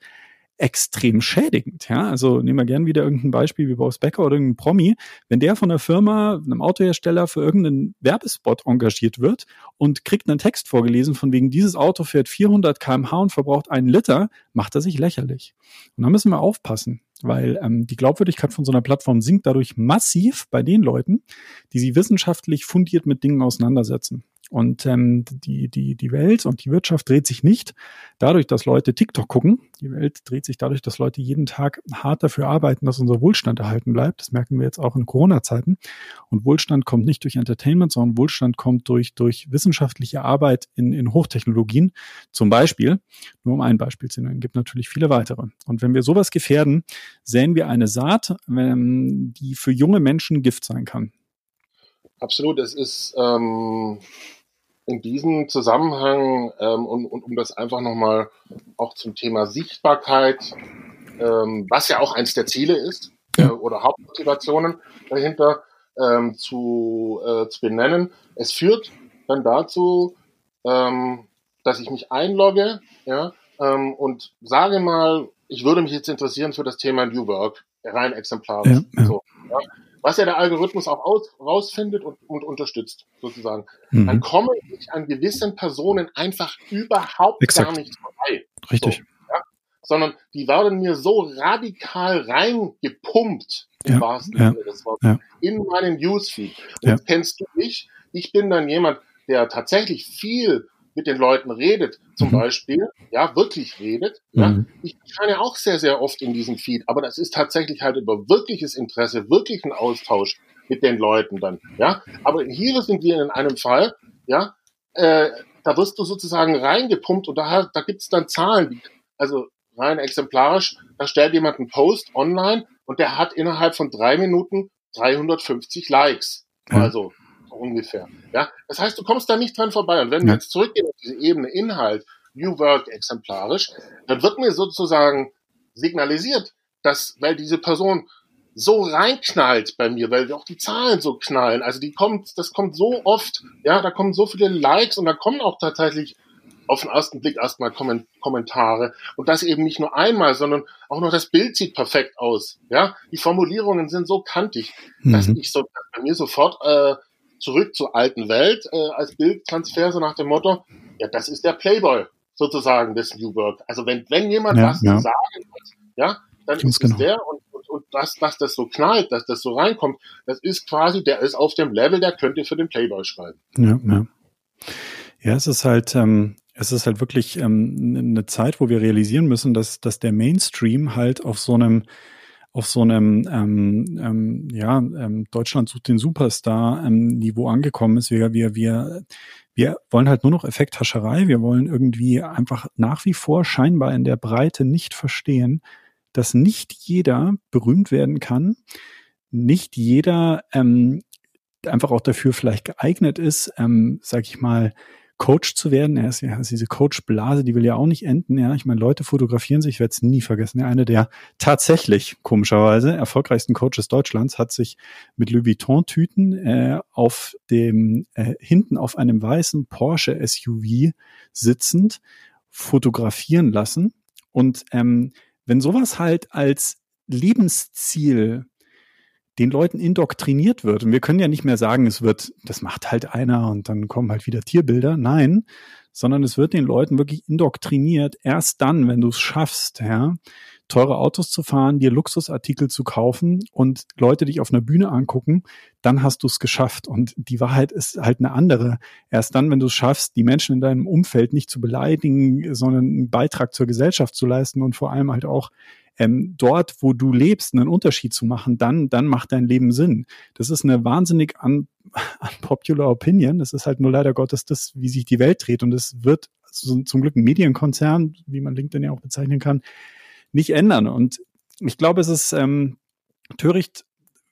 extrem schädigend. Ja, also nehmen wir gern wieder irgendein Beispiel wie Boris Becker oder irgendein Promi. Wenn der von einer Firma, einem Autohersteller für irgendeinen Werbespot engagiert wird und kriegt einen Text vorgelesen von wegen dieses Auto fährt 400 kmh und verbraucht einen Liter, macht er sich lächerlich. Und da müssen wir aufpassen, weil ähm, die Glaubwürdigkeit von so einer Plattform sinkt dadurch massiv bei den Leuten, die sie wissenschaftlich fundiert mit Dingen auseinandersetzen. Und ähm, die, die, die Welt und die Wirtschaft dreht sich nicht dadurch, dass Leute TikTok gucken. Die Welt dreht sich dadurch, dass Leute jeden Tag hart dafür arbeiten, dass unser Wohlstand erhalten bleibt. Das merken wir jetzt auch in Corona-Zeiten. Und Wohlstand kommt nicht durch Entertainment, sondern Wohlstand kommt durch, durch wissenschaftliche Arbeit in, in Hochtechnologien. Zum Beispiel, nur um ein Beispiel zu nennen, gibt natürlich viele weitere. Und wenn wir sowas gefährden, sehen wir eine Saat, ähm, die für junge Menschen Gift sein kann. Absolut, es ist ähm, in diesem Zusammenhang ähm, und, und um das einfach nochmal auch zum Thema Sichtbarkeit, ähm, was ja auch eins der Ziele ist äh, oder Hauptmotivationen dahinter ähm, zu, äh, zu benennen. Es führt dann dazu, ähm, dass ich mich einlogge ja, ähm, und sage mal, ich würde mich jetzt interessieren für das Thema New Work, rein exemplarisch. Ja, ja. So, ja was ja der Algorithmus auch aus, rausfindet und, und unterstützt, sozusagen, mhm. dann komme ich an gewissen Personen einfach überhaupt Exakt. gar nicht vorbei. Richtig. So, ja? Sondern die werden mir so radikal reingepumpt, im ja, wahrsten Sinne des Wortes, ja. in meinen Newsfeed. Und ja. kennst du mich? Ich bin dann jemand, der tatsächlich viel mit den Leuten redet, zum mhm. Beispiel, ja, wirklich redet. Ja. Mhm. Ich erscheine auch sehr, sehr oft in diesem Feed, aber das ist tatsächlich halt über wirkliches Interesse, wirklichen Austausch mit den Leuten dann, ja. Aber hier sind wir in einem Fall, ja, äh, da wirst du sozusagen reingepumpt und da, da gibt's dann Zahlen, die, also rein exemplarisch, da stellt jemand einen Post online und der hat innerhalb von drei Minuten 350 Likes. Also ungefähr. Ja, das heißt, du kommst da nicht dran vorbei. Und wenn ja. wir jetzt zurückgehen auf diese Ebene Inhalt, New Work exemplarisch, dann wird mir sozusagen signalisiert, dass, weil diese Person so reinknallt bei mir, weil auch die Zahlen so knallen. Also die kommt, das kommt so oft, ja, da kommen so viele Likes und da kommen auch tatsächlich auf den ersten Blick erstmal Kommentare und das eben nicht nur einmal, sondern auch noch das Bild sieht perfekt aus. Ja, die Formulierungen sind so kantig, mhm. dass ich so bei mir sofort äh, zurück zur alten Welt äh, als Bildtransfer so nach dem Motto, ja, das ist der Playboy sozusagen des New Work. Also wenn wenn jemand ja, was ja. zu sagen hat, ja, dann Ganz ist genau. es der und, und, und das, dass das so knallt, dass das so reinkommt, das ist quasi, der ist auf dem Level, der könnte für den Playboy schreiben. Ja, ja. Ja, es ist halt, ähm, es ist halt wirklich ähm, eine Zeit, wo wir realisieren müssen, dass, dass der Mainstream halt auf so einem auf so einem ähm, ähm, ja ähm, Deutschland sucht den Superstar ähm, Niveau angekommen ist. Wir wir wir wir wollen halt nur noch Effekthascherei. Wir wollen irgendwie einfach nach wie vor scheinbar in der Breite nicht verstehen, dass nicht jeder berühmt werden kann, nicht jeder ähm, einfach auch dafür vielleicht geeignet ist, ähm, sag ich mal, Coach zu werden. Er ist ja also diese Coach-Blase, die will ja auch nicht enden. Ja, ich meine, Leute fotografieren sich, ich werde es nie vergessen. Ja, einer der tatsächlich komischerweise erfolgreichsten Coaches Deutschlands hat sich mit Louis Vuitton-Tüten äh, auf dem äh, hinten auf einem weißen Porsche SUV sitzend fotografieren lassen. Und ähm, wenn sowas halt als Lebensziel den Leuten indoktriniert wird. Und wir können ja nicht mehr sagen, es wird, das macht halt einer und dann kommen halt wieder Tierbilder. Nein, sondern es wird den Leuten wirklich indoktriniert. Erst dann, wenn du es schaffst, ja, teure Autos zu fahren, dir Luxusartikel zu kaufen und Leute dich auf einer Bühne angucken, dann hast du es geschafft. Und die Wahrheit ist halt eine andere. Erst dann, wenn du es schaffst, die Menschen in deinem Umfeld nicht zu beleidigen, sondern einen Beitrag zur Gesellschaft zu leisten und vor allem halt auch ähm, dort, wo du lebst, einen Unterschied zu machen, dann, dann macht dein Leben Sinn. Das ist eine wahnsinnig un, unpopular Opinion. Das ist halt nur leider Gottes das, wie sich die Welt dreht. Und es wird zum Glück ein Medienkonzern, wie man LinkedIn ja auch bezeichnen kann, nicht ändern. Und ich glaube, es ist ähm, töricht,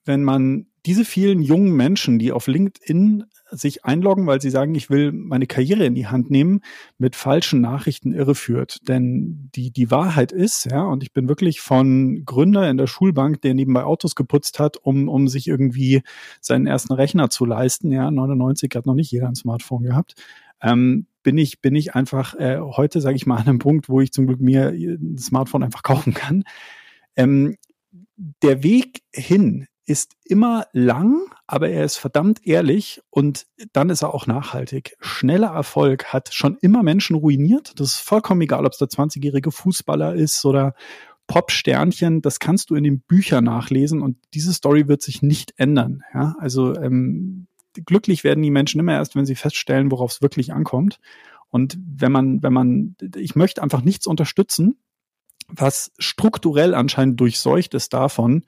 wenn man diese vielen jungen Menschen, die auf LinkedIn sich einloggen, weil sie sagen, ich will meine Karriere in die Hand nehmen, mit falschen Nachrichten irreführt. Denn die, die Wahrheit ist, ja, und ich bin wirklich von Gründer in der Schulbank, der nebenbei Autos geputzt hat, um, um sich irgendwie seinen ersten Rechner zu leisten. Ja, 99 hat noch nicht jeder ein Smartphone gehabt. Ähm, bin ich, bin ich einfach äh, heute, sage ich mal, an einem Punkt, wo ich zum Glück mir ein Smartphone einfach kaufen kann. Ähm, der Weg hin ist immer lang, aber er ist verdammt ehrlich und dann ist er auch nachhaltig. Schneller Erfolg hat schon immer Menschen ruiniert. Das ist vollkommen egal, ob es der 20-jährige Fußballer ist oder Pop-Sternchen. Das kannst du in den Büchern nachlesen und diese Story wird sich nicht ändern. Ja, also ähm, glücklich werden die Menschen immer erst, wenn sie feststellen, worauf es wirklich ankommt. Und wenn man, wenn man, ich möchte einfach nichts unterstützen, was strukturell anscheinend durchseucht ist davon,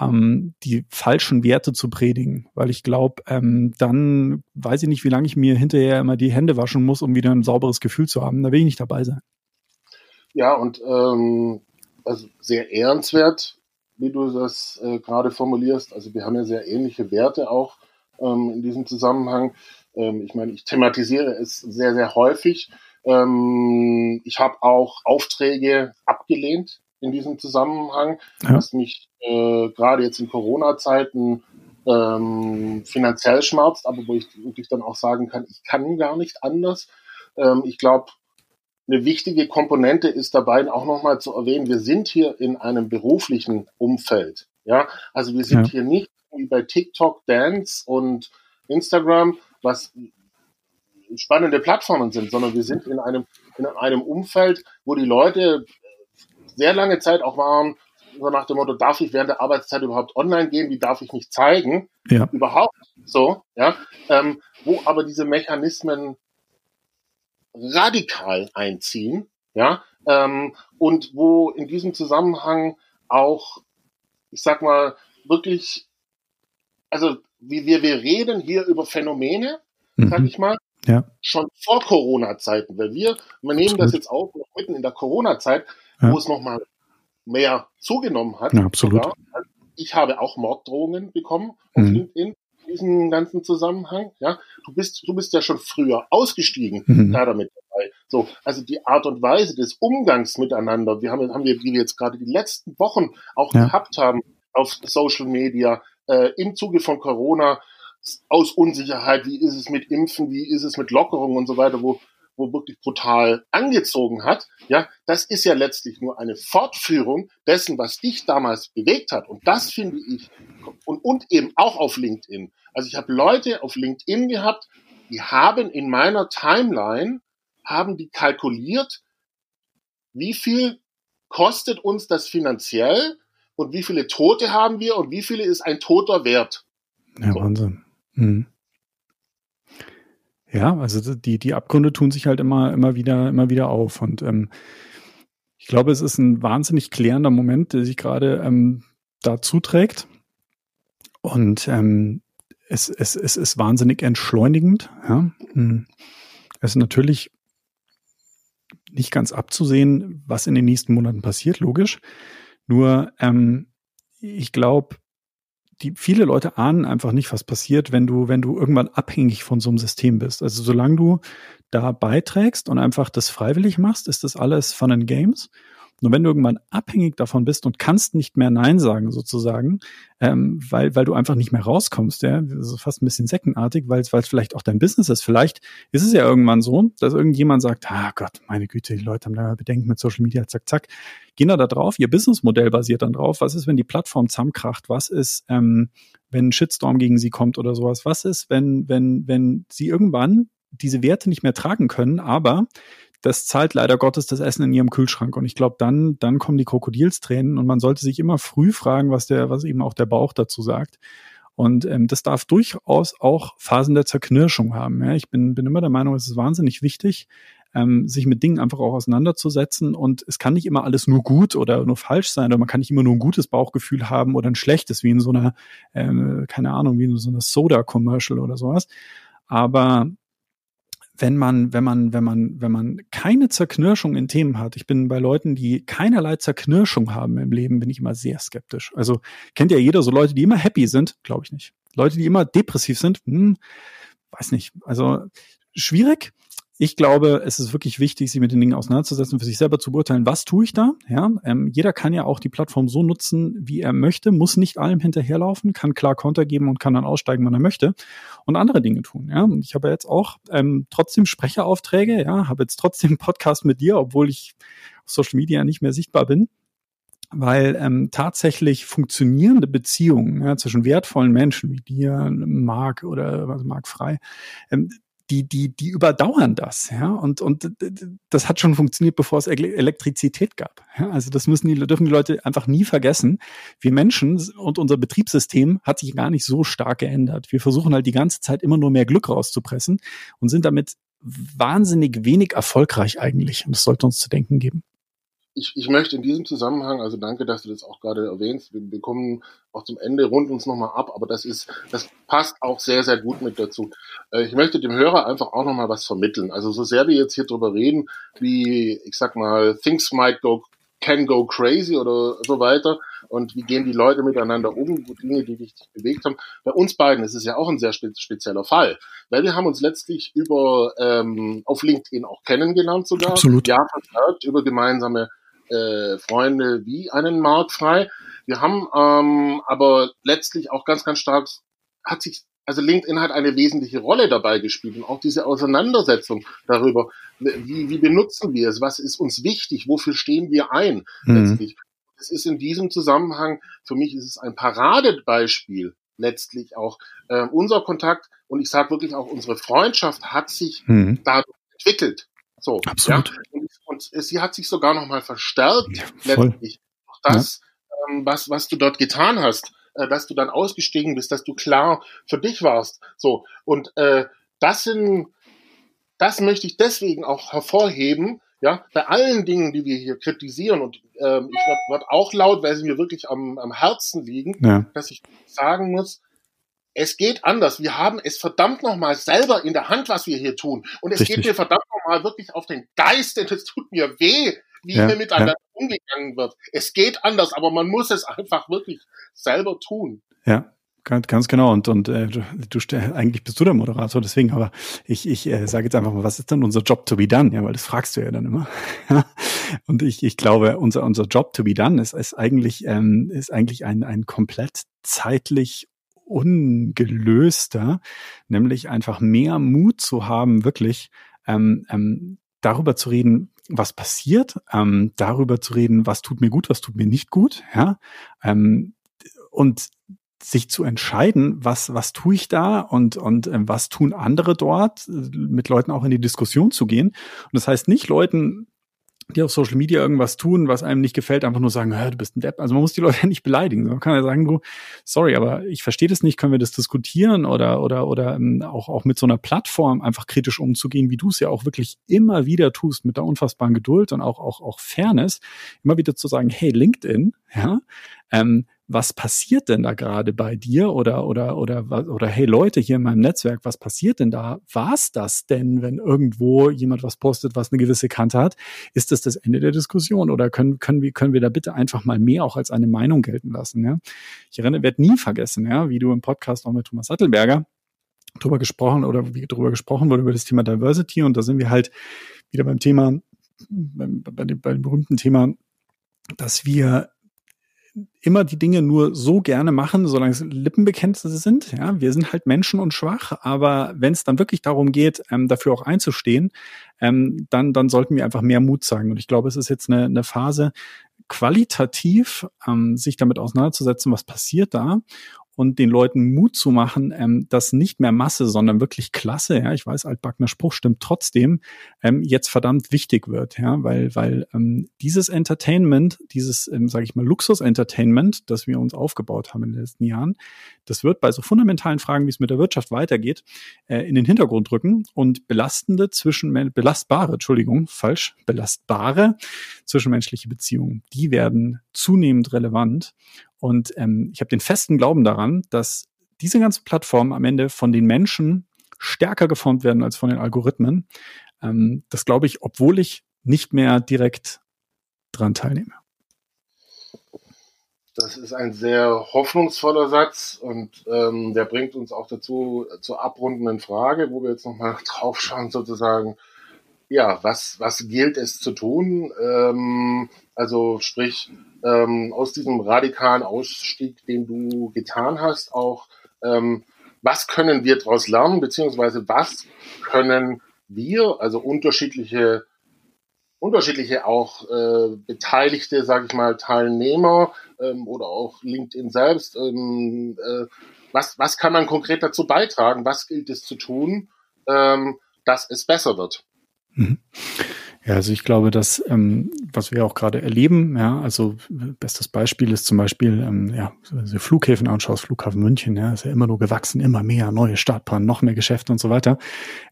ähm, die falschen Werte zu predigen, weil ich glaube, ähm, dann weiß ich nicht, wie lange ich mir hinterher immer die Hände waschen muss, um wieder ein sauberes Gefühl zu haben. Da will ich nicht dabei sein. Ja, und ähm, also sehr ehrenswert, wie du das äh, gerade formulierst. Also wir haben ja sehr ähnliche Werte auch ähm, in diesem Zusammenhang. Ähm, ich meine, ich thematisiere es sehr, sehr häufig. Ähm, ich habe auch Aufträge abgelehnt in diesem Zusammenhang, ja. was mich äh, gerade jetzt in Corona-Zeiten ähm, finanziell schmerzt, aber wo ich wirklich dann auch sagen kann, ich kann gar nicht anders. Ähm, ich glaube, eine wichtige Komponente ist dabei auch nochmal zu erwähnen, wir sind hier in einem beruflichen Umfeld. Ja, also wir sind ja. hier nicht wie bei TikTok, Dance und Instagram, was spannende Plattformen sind, sondern wir sind in einem, in einem Umfeld, wo die Leute sehr lange Zeit auch waren, so nach dem Motto, darf ich während der Arbeitszeit überhaupt online gehen, wie darf ich mich zeigen? Ja. Überhaupt so, ja. Ähm, wo aber diese Mechanismen radikal einziehen, ja, ähm, und wo in diesem Zusammenhang auch, ich sag mal, wirklich, also wie wir, wir reden hier über Phänomene, mhm. sag ich mal, ja. schon vor Corona-Zeiten, weil wir, wir nehmen Absolut. das jetzt auch mitten in der Corona-Zeit, ja. wo es nochmal mehr zugenommen hat. Ja, absolut. Sogar. Ich habe auch Morddrohungen bekommen auf mhm. LinkedIn in diesem ganzen Zusammenhang. Ja, du bist, du bist ja schon früher ausgestiegen, mhm. da damit dabei. So, also die Art und Weise des Umgangs miteinander, wir haben, haben wir, wie wir jetzt gerade die letzten Wochen auch ja. gehabt haben auf Social Media, äh, im Zuge von Corona, aus Unsicherheit, wie ist es mit Impfen, wie ist es mit Lockerungen und so weiter, wo wo wirklich brutal angezogen hat, ja, das ist ja letztlich nur eine Fortführung dessen, was dich damals bewegt hat. Und das finde ich, und, und eben auch auf LinkedIn. Also ich habe Leute auf LinkedIn gehabt, die haben in meiner Timeline, haben die kalkuliert, wie viel kostet uns das finanziell und wie viele Tote haben wir und wie viele ist ein Toter wert. Ja, so. Wahnsinn. Mhm. Ja, also die, die Abgründe tun sich halt immer, immer wieder, immer wieder auf. Und ähm, ich glaube, es ist ein wahnsinnig klärender Moment, der sich gerade ähm, da zuträgt. Und ähm, es, es, es ist wahnsinnig entschleunigend. Ja. Hm. Es ist natürlich nicht ganz abzusehen, was in den nächsten Monaten passiert, logisch. Nur ähm, ich glaube, die viele Leute ahnen einfach nicht, was passiert, wenn du, wenn du irgendwann abhängig von so einem System bist. Also solange du da beiträgst und einfach das freiwillig machst, ist das alles Fun and Games. Nur wenn du irgendwann abhängig davon bist und kannst nicht mehr Nein sagen, sozusagen, ähm, weil, weil du einfach nicht mehr rauskommst, ja, ist fast ein bisschen seckenartig, weil es weil es vielleicht auch dein Business ist. Vielleicht ist es ja irgendwann so, dass irgendjemand sagt, ah Gott, meine Güte, die Leute haben da Bedenken mit Social Media, zack, zack. Gehen da, da drauf, ihr Businessmodell basiert dann drauf. Was ist, wenn die Plattform zusammenkracht? Was ist, ähm, wenn ein Shitstorm gegen sie kommt oder sowas? Was ist, wenn, wenn, wenn sie irgendwann diese Werte nicht mehr tragen können, aber das zahlt leider Gottes das Essen in ihrem Kühlschrank. Und ich glaube, dann, dann kommen die Krokodilstränen und man sollte sich immer früh fragen, was der, was eben auch der Bauch dazu sagt. Und ähm, das darf durchaus auch Phasen der Zerknirschung haben. Ja? Ich bin, bin immer der Meinung, es ist wahnsinnig wichtig, ähm, sich mit Dingen einfach auch auseinanderzusetzen. Und es kann nicht immer alles nur gut oder nur falsch sein, oder man kann nicht immer nur ein gutes Bauchgefühl haben oder ein schlechtes, wie in so einer, äh, keine Ahnung, wie in so einer Soda-Commercial oder sowas. Aber wenn man, wenn man, wenn man, wenn man keine Zerknirschung in Themen hat, ich bin bei Leuten, die keinerlei Zerknirschung haben im Leben, bin ich immer sehr skeptisch. Also kennt ja jeder so Leute, die immer happy sind, glaube ich nicht. Leute, die immer depressiv sind, hm, weiß nicht. Also schwierig ich glaube, es ist wirklich wichtig, sich mit den Dingen auseinanderzusetzen, für sich selber zu beurteilen, was tue ich da. Ja, ähm, jeder kann ja auch die Plattform so nutzen, wie er möchte, muss nicht allem hinterherlaufen, kann klar Konter geben und kann dann aussteigen, wann er möchte und andere Dinge tun. Ja, und ich habe jetzt auch ähm, trotzdem Sprecheraufträge. Ja, habe jetzt trotzdem Podcast mit dir, obwohl ich auf Social Media nicht mehr sichtbar bin weil ähm, tatsächlich funktionierende Beziehungen ja, zwischen wertvollen Menschen wie dir, Marc oder also Marc Frei, ähm, die, die, die überdauern das, ja. Und, und das hat schon funktioniert, bevor es Elektrizität gab. Ja? Also das müssen die, dürfen die Leute einfach nie vergessen. Wir Menschen und unser Betriebssystem hat sich gar nicht so stark geändert. Wir versuchen halt die ganze Zeit immer nur mehr Glück rauszupressen und sind damit wahnsinnig wenig erfolgreich eigentlich. Und das sollte uns zu denken geben ich, ich möchte in diesem Zusammenhang, also danke, dass du das auch gerade erwähnst, wir, wir kommen auch zum Ende, rund uns nochmal ab, aber das ist, das passt auch sehr, sehr gut mit dazu. Äh, ich möchte dem Hörer einfach auch nochmal was vermitteln. Also so sehr wir jetzt hier drüber reden, wie, ich sag mal, things might go, can go crazy oder so weiter und wie gehen die Leute miteinander um, Dinge, die dich bewegt haben. Bei uns beiden ist es ja auch ein sehr spezieller Fall, weil wir haben uns letztlich über ähm, auf LinkedIn auch kennengelernt sogar, Absolut. ja verstärkt über gemeinsame äh, Freunde wie einen Markt frei. Wir haben ähm, aber letztlich auch ganz, ganz stark, hat sich, also LinkedIn hat eine wesentliche Rolle dabei gespielt und auch diese Auseinandersetzung darüber, wie, wie benutzen wir es, was ist uns wichtig, wofür stehen wir ein mhm. letztlich. Es ist in diesem Zusammenhang, für mich ist es ein Paradebeispiel letztlich auch äh, unser Kontakt und ich sage wirklich auch unsere Freundschaft hat sich mhm. dadurch entwickelt. So, Absolut. Ja? Und, und, sie hat sich sogar nochmal verstärkt, ja, letztlich. Das, ja. ähm, was, was du dort getan hast, äh, dass du dann ausgestiegen bist, dass du klar für dich warst. So, und äh, das sind, das möchte ich deswegen auch hervorheben, ja, bei allen Dingen, die wir hier kritisieren, und ähm, ich werde werd auch laut, weil sie mir wirklich am, am Herzen liegen, ja. dass ich sagen muss, es geht anders. Wir haben es verdammt nochmal selber in der Hand, was wir hier tun. Und es Richtig. geht mir verdammt nochmal wirklich auf den Geist, denn es tut mir weh, wie ja, hier miteinander ja. umgegangen wird. Es geht anders, aber man muss es einfach wirklich selber tun. Ja. Ganz, genau. Und, und äh, du, du eigentlich bist du der Moderator, deswegen, aber ich, ich äh, sage jetzt einfach mal, was ist denn unser Job to be done? Ja, weil das fragst du ja dann immer. und ich, ich glaube, unser, unser Job to be done ist, ist eigentlich, ähm, ist eigentlich ein, ein komplett zeitlich ungelöster, nämlich einfach mehr Mut zu haben, wirklich ähm, ähm, darüber zu reden, was passiert, ähm, darüber zu reden, was tut mir gut, was tut mir nicht gut, ja, ähm, und sich zu entscheiden, was was tue ich da und und ähm, was tun andere dort, mit Leuten auch in die Diskussion zu gehen. Und das heißt nicht Leuten die auf Social Media irgendwas tun, was einem nicht gefällt, einfach nur sagen, du bist ein Depp. Also man muss die Leute ja nicht beleidigen. Man kann ja sagen, du, sorry, aber ich verstehe das nicht, können wir das diskutieren oder oder oder ähm, auch auch mit so einer Plattform einfach kritisch umzugehen, wie du es ja auch wirklich immer wieder tust, mit der unfassbaren Geduld und auch auch auch Fairness, immer wieder zu sagen, hey LinkedIn, ja, ähm, was passiert denn da gerade bei dir oder oder oder oder hey Leute hier in meinem Netzwerk, was passiert denn da? War's das denn, wenn irgendwo jemand was postet, was eine gewisse Kante hat? Ist das das Ende der Diskussion oder können können wir können wir da bitte einfach mal mehr auch als eine Meinung gelten lassen? Ja, ich erinnere, werde nie vergessen, ja, wie du im Podcast auch mit Thomas Sattelberger drüber gesprochen oder wie drüber gesprochen wurde über das Thema Diversity und da sind wir halt wieder beim Thema beim, bei, dem, bei dem berühmten Thema, dass wir immer die Dinge nur so gerne machen, solange es Lippenbekenntnisse sind. Ja, wir sind halt Menschen und schwach, aber wenn es dann wirklich darum geht, ähm, dafür auch einzustehen, ähm, dann, dann sollten wir einfach mehr Mut zeigen. Und ich glaube, es ist jetzt eine, eine Phase, qualitativ ähm, sich damit auseinanderzusetzen, was passiert da und den Leuten Mut zu machen, ähm, dass nicht mehr Masse, sondern wirklich Klasse, ja, ich weiß, altbackener Spruch stimmt trotzdem, ähm, jetzt verdammt wichtig wird, ja, weil, weil ähm, dieses Entertainment, dieses, ähm, sage ich mal, Luxus-Entertainment, das wir uns aufgebaut haben in den letzten Jahren, das wird bei so fundamentalen Fragen, wie es mit der Wirtschaft weitergeht, äh, in den Hintergrund rücken und belastende zwischen belastbare, Entschuldigung, falsch, belastbare zwischenmenschliche Beziehungen, die werden zunehmend relevant und ähm, ich habe den festen Glauben daran, dass diese ganzen Plattformen am Ende von den Menschen stärker geformt werden als von den Algorithmen. Ähm, das glaube ich, obwohl ich nicht mehr direkt dran teilnehme. Das ist ein sehr hoffnungsvoller Satz und ähm, der bringt uns auch dazu zur abrundenden Frage, wo wir jetzt nochmal drauf schauen, sozusagen, ja, was, was gilt es zu tun? Ähm, also sprich, ähm, aus diesem radikalen Ausstieg, den du getan hast, auch ähm, was können wir daraus lernen, beziehungsweise was können wir, also unterschiedliche, unterschiedliche auch äh, Beteiligte, sage ich mal, Teilnehmer ähm, oder auch LinkedIn selbst, ähm, äh, was, was kann man konkret dazu beitragen, was gilt es zu tun, ähm, dass es besser wird? Mhm. Ja, also ich glaube, dass ähm, was wir auch gerade erleben, ja, also bestes Beispiel ist zum Beispiel, ähm, ja, also Flughäfen anschaust, Flughafen München, ja, ist ja immer nur gewachsen, immer mehr, neue Startbahnen, noch mehr Geschäfte und so weiter.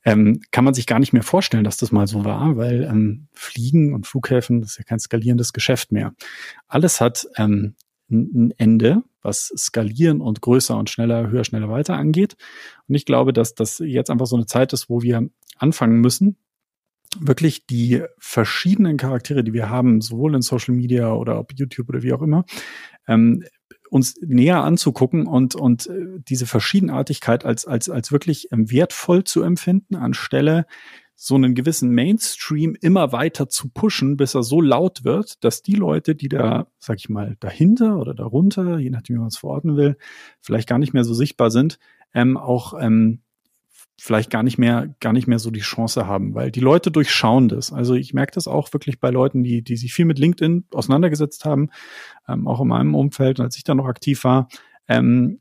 Ähm, kann man sich gar nicht mehr vorstellen, dass das mal so war, weil ähm, Fliegen und Flughäfen, das ist ja kein skalierendes Geschäft mehr. Alles hat ähm, ein Ende, was skalieren und größer und schneller, höher, schneller weiter angeht. Und ich glaube, dass das jetzt einfach so eine Zeit ist, wo wir anfangen müssen, wirklich die verschiedenen Charaktere, die wir haben, sowohl in Social Media oder ob YouTube oder wie auch immer, ähm, uns näher anzugucken und, und äh, diese Verschiedenartigkeit als, als, als wirklich ähm, wertvoll zu empfinden, anstelle so einen gewissen Mainstream immer weiter zu pushen, bis er so laut wird, dass die Leute, die da, sag ich mal, dahinter oder darunter, je nachdem, wie man es verorten will, vielleicht gar nicht mehr so sichtbar sind, ähm, auch ähm, vielleicht gar nicht mehr, gar nicht mehr so die Chance haben, weil die Leute durchschauen das. Also ich merke das auch wirklich bei Leuten, die, die sich viel mit LinkedIn auseinandergesetzt haben, ähm, auch in meinem Umfeld, als ich da noch aktiv war. Ähm,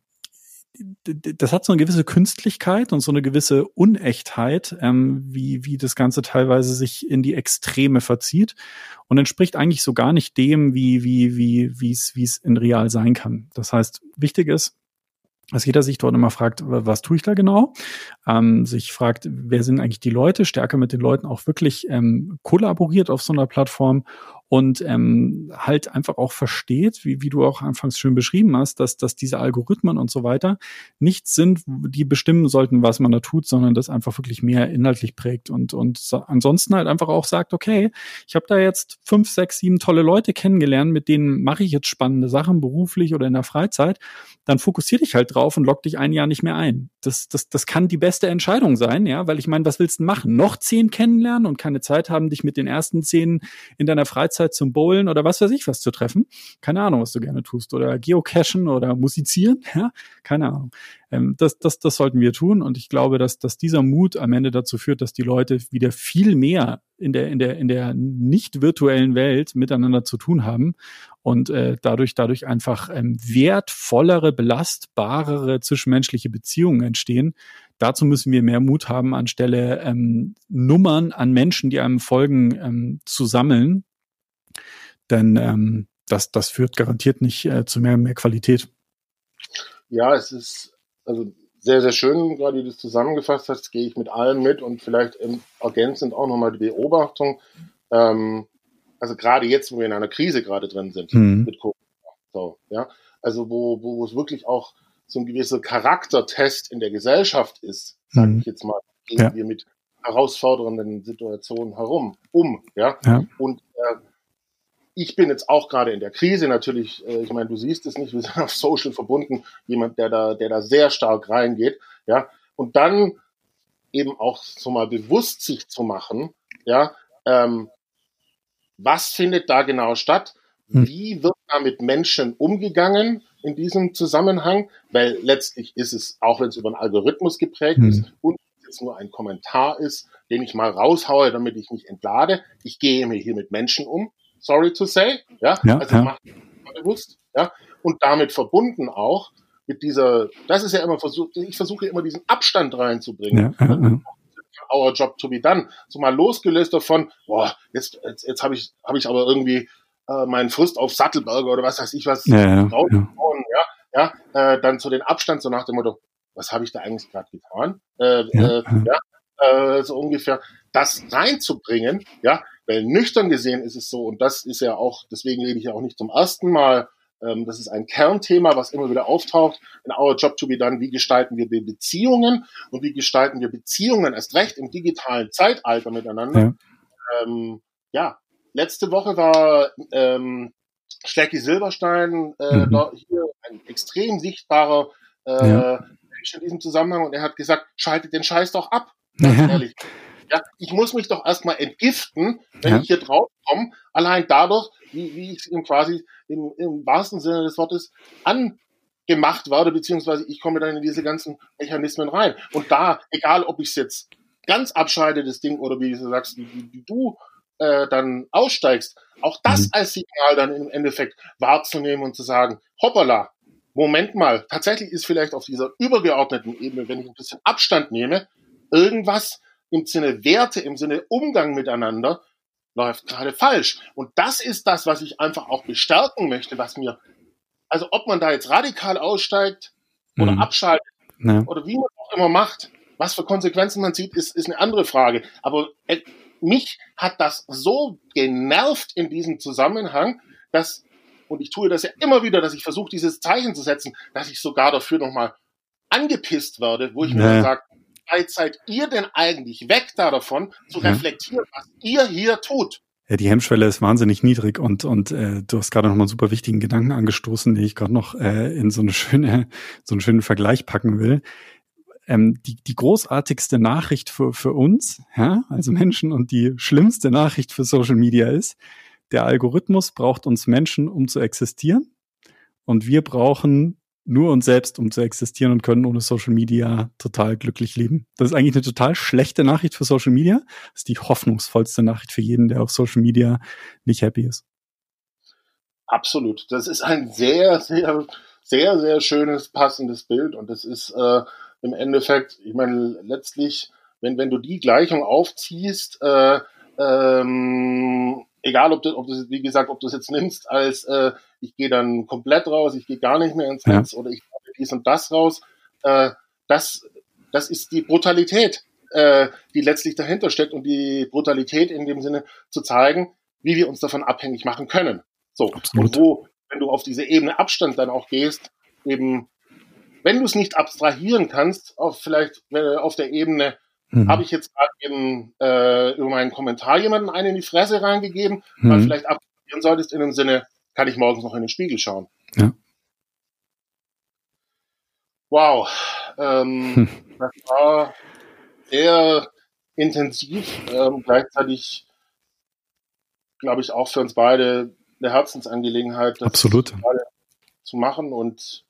das hat so eine gewisse Künstlichkeit und so eine gewisse Unechtheit, ähm, wie, wie das Ganze teilweise sich in die Extreme verzieht und entspricht eigentlich so gar nicht dem, wie, wie, wie, wie es, wie es in real sein kann. Das heißt, wichtig ist, dass jeder sich dort immer fragt, was tue ich da genau? Ähm, sich fragt, wer sind eigentlich die Leute, stärker mit den Leuten auch wirklich ähm, kollaboriert auf so einer Plattform und ähm, halt einfach auch versteht, wie, wie du auch anfangs schön beschrieben hast, dass, dass diese Algorithmen und so weiter nichts sind, die bestimmen sollten, was man da tut, sondern das einfach wirklich mehr inhaltlich prägt und, und so, ansonsten halt einfach auch sagt, okay, ich habe da jetzt fünf, sechs, sieben tolle Leute kennengelernt, mit denen mache ich jetzt spannende Sachen beruflich oder in der Freizeit, dann fokussier dich halt drauf und lock dich ein Jahr nicht mehr ein. Das, das, das kann die beste Entscheidung sein, ja, weil ich meine, was willst du machen? Noch zehn kennenlernen und keine Zeit haben, dich mit den ersten zehn in deiner Freizeit Freizeit zum Bowlen oder was weiß ich was zu treffen. Keine Ahnung, was du gerne tust. Oder geocachen oder musizieren, ja, keine Ahnung. Ähm, das, das, das sollten wir tun. Und ich glaube, dass, dass dieser Mut am Ende dazu führt, dass die Leute wieder viel mehr in der, in der, in der nicht virtuellen Welt miteinander zu tun haben und äh, dadurch, dadurch einfach ähm, wertvollere, belastbarere zwischenmenschliche Beziehungen entstehen. Dazu müssen wir mehr Mut haben, anstelle ähm, Nummern an Menschen, die einem folgen, ähm, zu sammeln. Denn ähm, das, das führt garantiert nicht äh, zu mehr, mehr Qualität. Ja, es ist also sehr, sehr schön, gerade wie du es zusammengefasst hast, gehe ich mit allem mit und vielleicht ähm, ergänzend auch nochmal die Beobachtung. Ähm, also gerade jetzt, wo wir in einer Krise gerade drin sind mhm. mit Corona, so, ja, also wo, wo es wirklich auch so ein gewisser Charaktertest in der Gesellschaft ist, sage mhm. ich jetzt mal, gehen ja. wir mit herausfordernden Situationen herum, um, ja, ja. und ich bin jetzt auch gerade in der Krise natürlich, äh, ich meine, du siehst es nicht, wir sind auf Social verbunden, jemand, der da, der da sehr stark reingeht, ja, und dann eben auch so mal bewusst sich zu machen, ja, ähm, was findet da genau statt? Hm. Wie wird da mit Menschen umgegangen in diesem Zusammenhang? Weil letztlich ist es, auch wenn es über einen Algorithmus geprägt hm. ist und jetzt nur ein Kommentar ist, den ich mal raushaue, damit ich mich entlade, ich gehe mir hier mit Menschen um, sorry to say. Ja, ja also ja. macht bewusst. Ja, und damit verbunden auch mit dieser, das ist ja immer versucht, ich versuche immer diesen Abstand reinzubringen. Ja, ja, Our Job to be done. So mal losgelöst davon, boah, jetzt, jetzt, jetzt habe ich, habe ich aber irgendwie äh, meinen Frust auf Sattelberger oder was weiß ich was ja, ja, ja, ja, äh, dann zu den Abstand, so nach dem Motto, was habe ich da eigentlich gerade getan? Äh, ja, äh, ja, äh, so ungefähr das reinzubringen, ja, weil nüchtern gesehen ist es so, und das ist ja auch, deswegen rede ich ja auch nicht zum ersten Mal, ähm, das ist ein Kernthema, was immer wieder auftaucht in Our Job to be Done. Wie gestalten wir Beziehungen und wie gestalten wir Beziehungen erst recht im digitalen Zeitalter miteinander? Ja, ähm, ja letzte Woche war ähm, Stärki Silberstein äh, mhm. dort hier ein extrem sichtbarer äh, ja. Mensch in diesem Zusammenhang und er hat gesagt, schaltet den Scheiß doch ab. Ganz ehrlich. Ja, ich muss mich doch erstmal entgiften, wenn ja. ich hier drauf komme, allein dadurch, wie, wie ich quasi im, im wahrsten Sinne des Wortes angemacht werde, beziehungsweise ich komme dann in diese ganzen Mechanismen rein. Und da, egal ob ich es jetzt ganz abschalte, das Ding, oder wie du sagst, wie, wie du äh, dann aussteigst, auch das mhm. als Signal dann im Endeffekt wahrzunehmen und zu sagen, hoppala, Moment mal, tatsächlich ist vielleicht auf dieser übergeordneten Ebene, wenn ich ein bisschen Abstand nehme, irgendwas im Sinne Werte, im Sinne Umgang miteinander läuft gerade falsch. Und das ist das, was ich einfach auch bestärken möchte, was mir, also ob man da jetzt radikal aussteigt oder mhm. abschaltet ja. oder wie man auch immer macht, was für Konsequenzen man sieht, ist, ist eine andere Frage. Aber äh, mich hat das so genervt in diesem Zusammenhang, dass, und ich tue das ja immer wieder, dass ich versuche, dieses Zeichen zu setzen, dass ich sogar dafür nochmal angepisst werde, wo ich ja. mir sage, weit seid ihr denn eigentlich weg da davon, zu ja. reflektieren, was ihr hier tut? Ja, die Hemmschwelle ist wahnsinnig niedrig und und äh, du hast gerade noch mal einen super wichtigen Gedanken angestoßen, den ich gerade noch äh, in so eine schöne so einen schönen Vergleich packen will. Ähm, die, die großartigste Nachricht für, für uns, ja, also Menschen und die schlimmste Nachricht für Social Media ist, der Algorithmus braucht uns Menschen, um zu existieren und wir brauchen nur uns selbst, um zu existieren und können ohne Social Media total glücklich leben. Das ist eigentlich eine total schlechte Nachricht für Social Media. Das ist die hoffnungsvollste Nachricht für jeden, der auf Social Media nicht happy ist. Absolut. Das ist ein sehr, sehr, sehr, sehr schönes, passendes Bild. Und das ist äh, im Endeffekt, ich meine, letztlich, wenn, wenn du die Gleichung aufziehst, äh, ähm, egal ob du, ob du, wie gesagt, ob du es jetzt nimmst als äh, ich gehe dann komplett raus, ich gehe gar nicht mehr ins Netz ja. oder ich mache dies und das raus, äh, das, das ist die Brutalität, äh, die letztlich dahinter steckt und die Brutalität in dem Sinne zu zeigen, wie wir uns davon abhängig machen können. So, Absolut. und wo, wenn du auf diese Ebene Abstand dann auch gehst, eben, wenn du es nicht abstrahieren kannst, auf vielleicht äh, auf der Ebene Mhm. Habe ich jetzt gerade eben äh, über meinen Kommentar jemanden einen in die Fresse reingegeben, mhm. weil vielleicht abstrahieren solltest in dem Sinne, kann ich morgens noch in den Spiegel schauen. Ja. Wow. Ähm, hm. Das war sehr intensiv, ähm, gleichzeitig glaube ich, auch für uns beide eine Herzensangelegenheit, das Absolut. zu machen. Und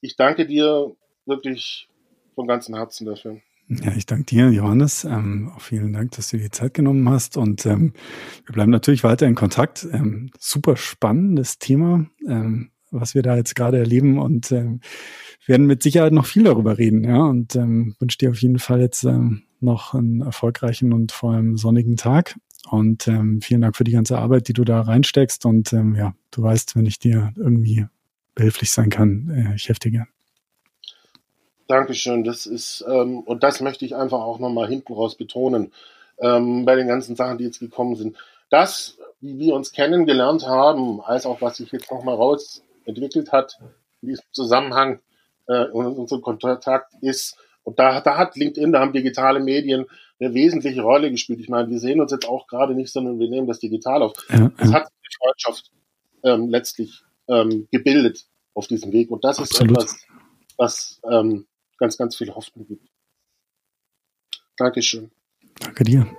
ich danke dir wirklich von ganzem Herzen dafür. Ja, ich danke dir, Johannes. Ähm, auch vielen Dank, dass du dir die Zeit genommen hast. Und ähm, wir bleiben natürlich weiter in Kontakt. Ähm, super spannendes Thema, ähm, was wir da jetzt gerade erleben und ähm, werden mit Sicherheit noch viel darüber reden. Ja, und ähm, wünsche dir auf jeden Fall jetzt ähm, noch einen erfolgreichen und vor allem sonnigen Tag. Und ähm, vielen Dank für die ganze Arbeit, die du da reinsteckst. Und ähm, ja, du weißt, wenn ich dir irgendwie behilflich sein kann, äh, ich helfe dir gern. Dankeschön. Das ist, ähm, und das möchte ich einfach auch nochmal hinten raus betonen, ähm, bei den ganzen Sachen, die jetzt gekommen sind. Das, wie wir uns kennengelernt haben, als auch was sich jetzt nochmal raus entwickelt hat, in diesem Zusammenhang, äh, unser Kontakt ist, und da, da hat LinkedIn, da haben digitale Medien eine wesentliche Rolle gespielt. Ich meine, wir sehen uns jetzt auch gerade nicht, sondern wir nehmen das digital auf. Ja, das hat die Freundschaft ähm, letztlich ähm, gebildet auf diesem Weg. Und das Absolut. ist etwas, was ähm, ganz, ganz viel Hoffnung gibt. Dankeschön. Danke dir.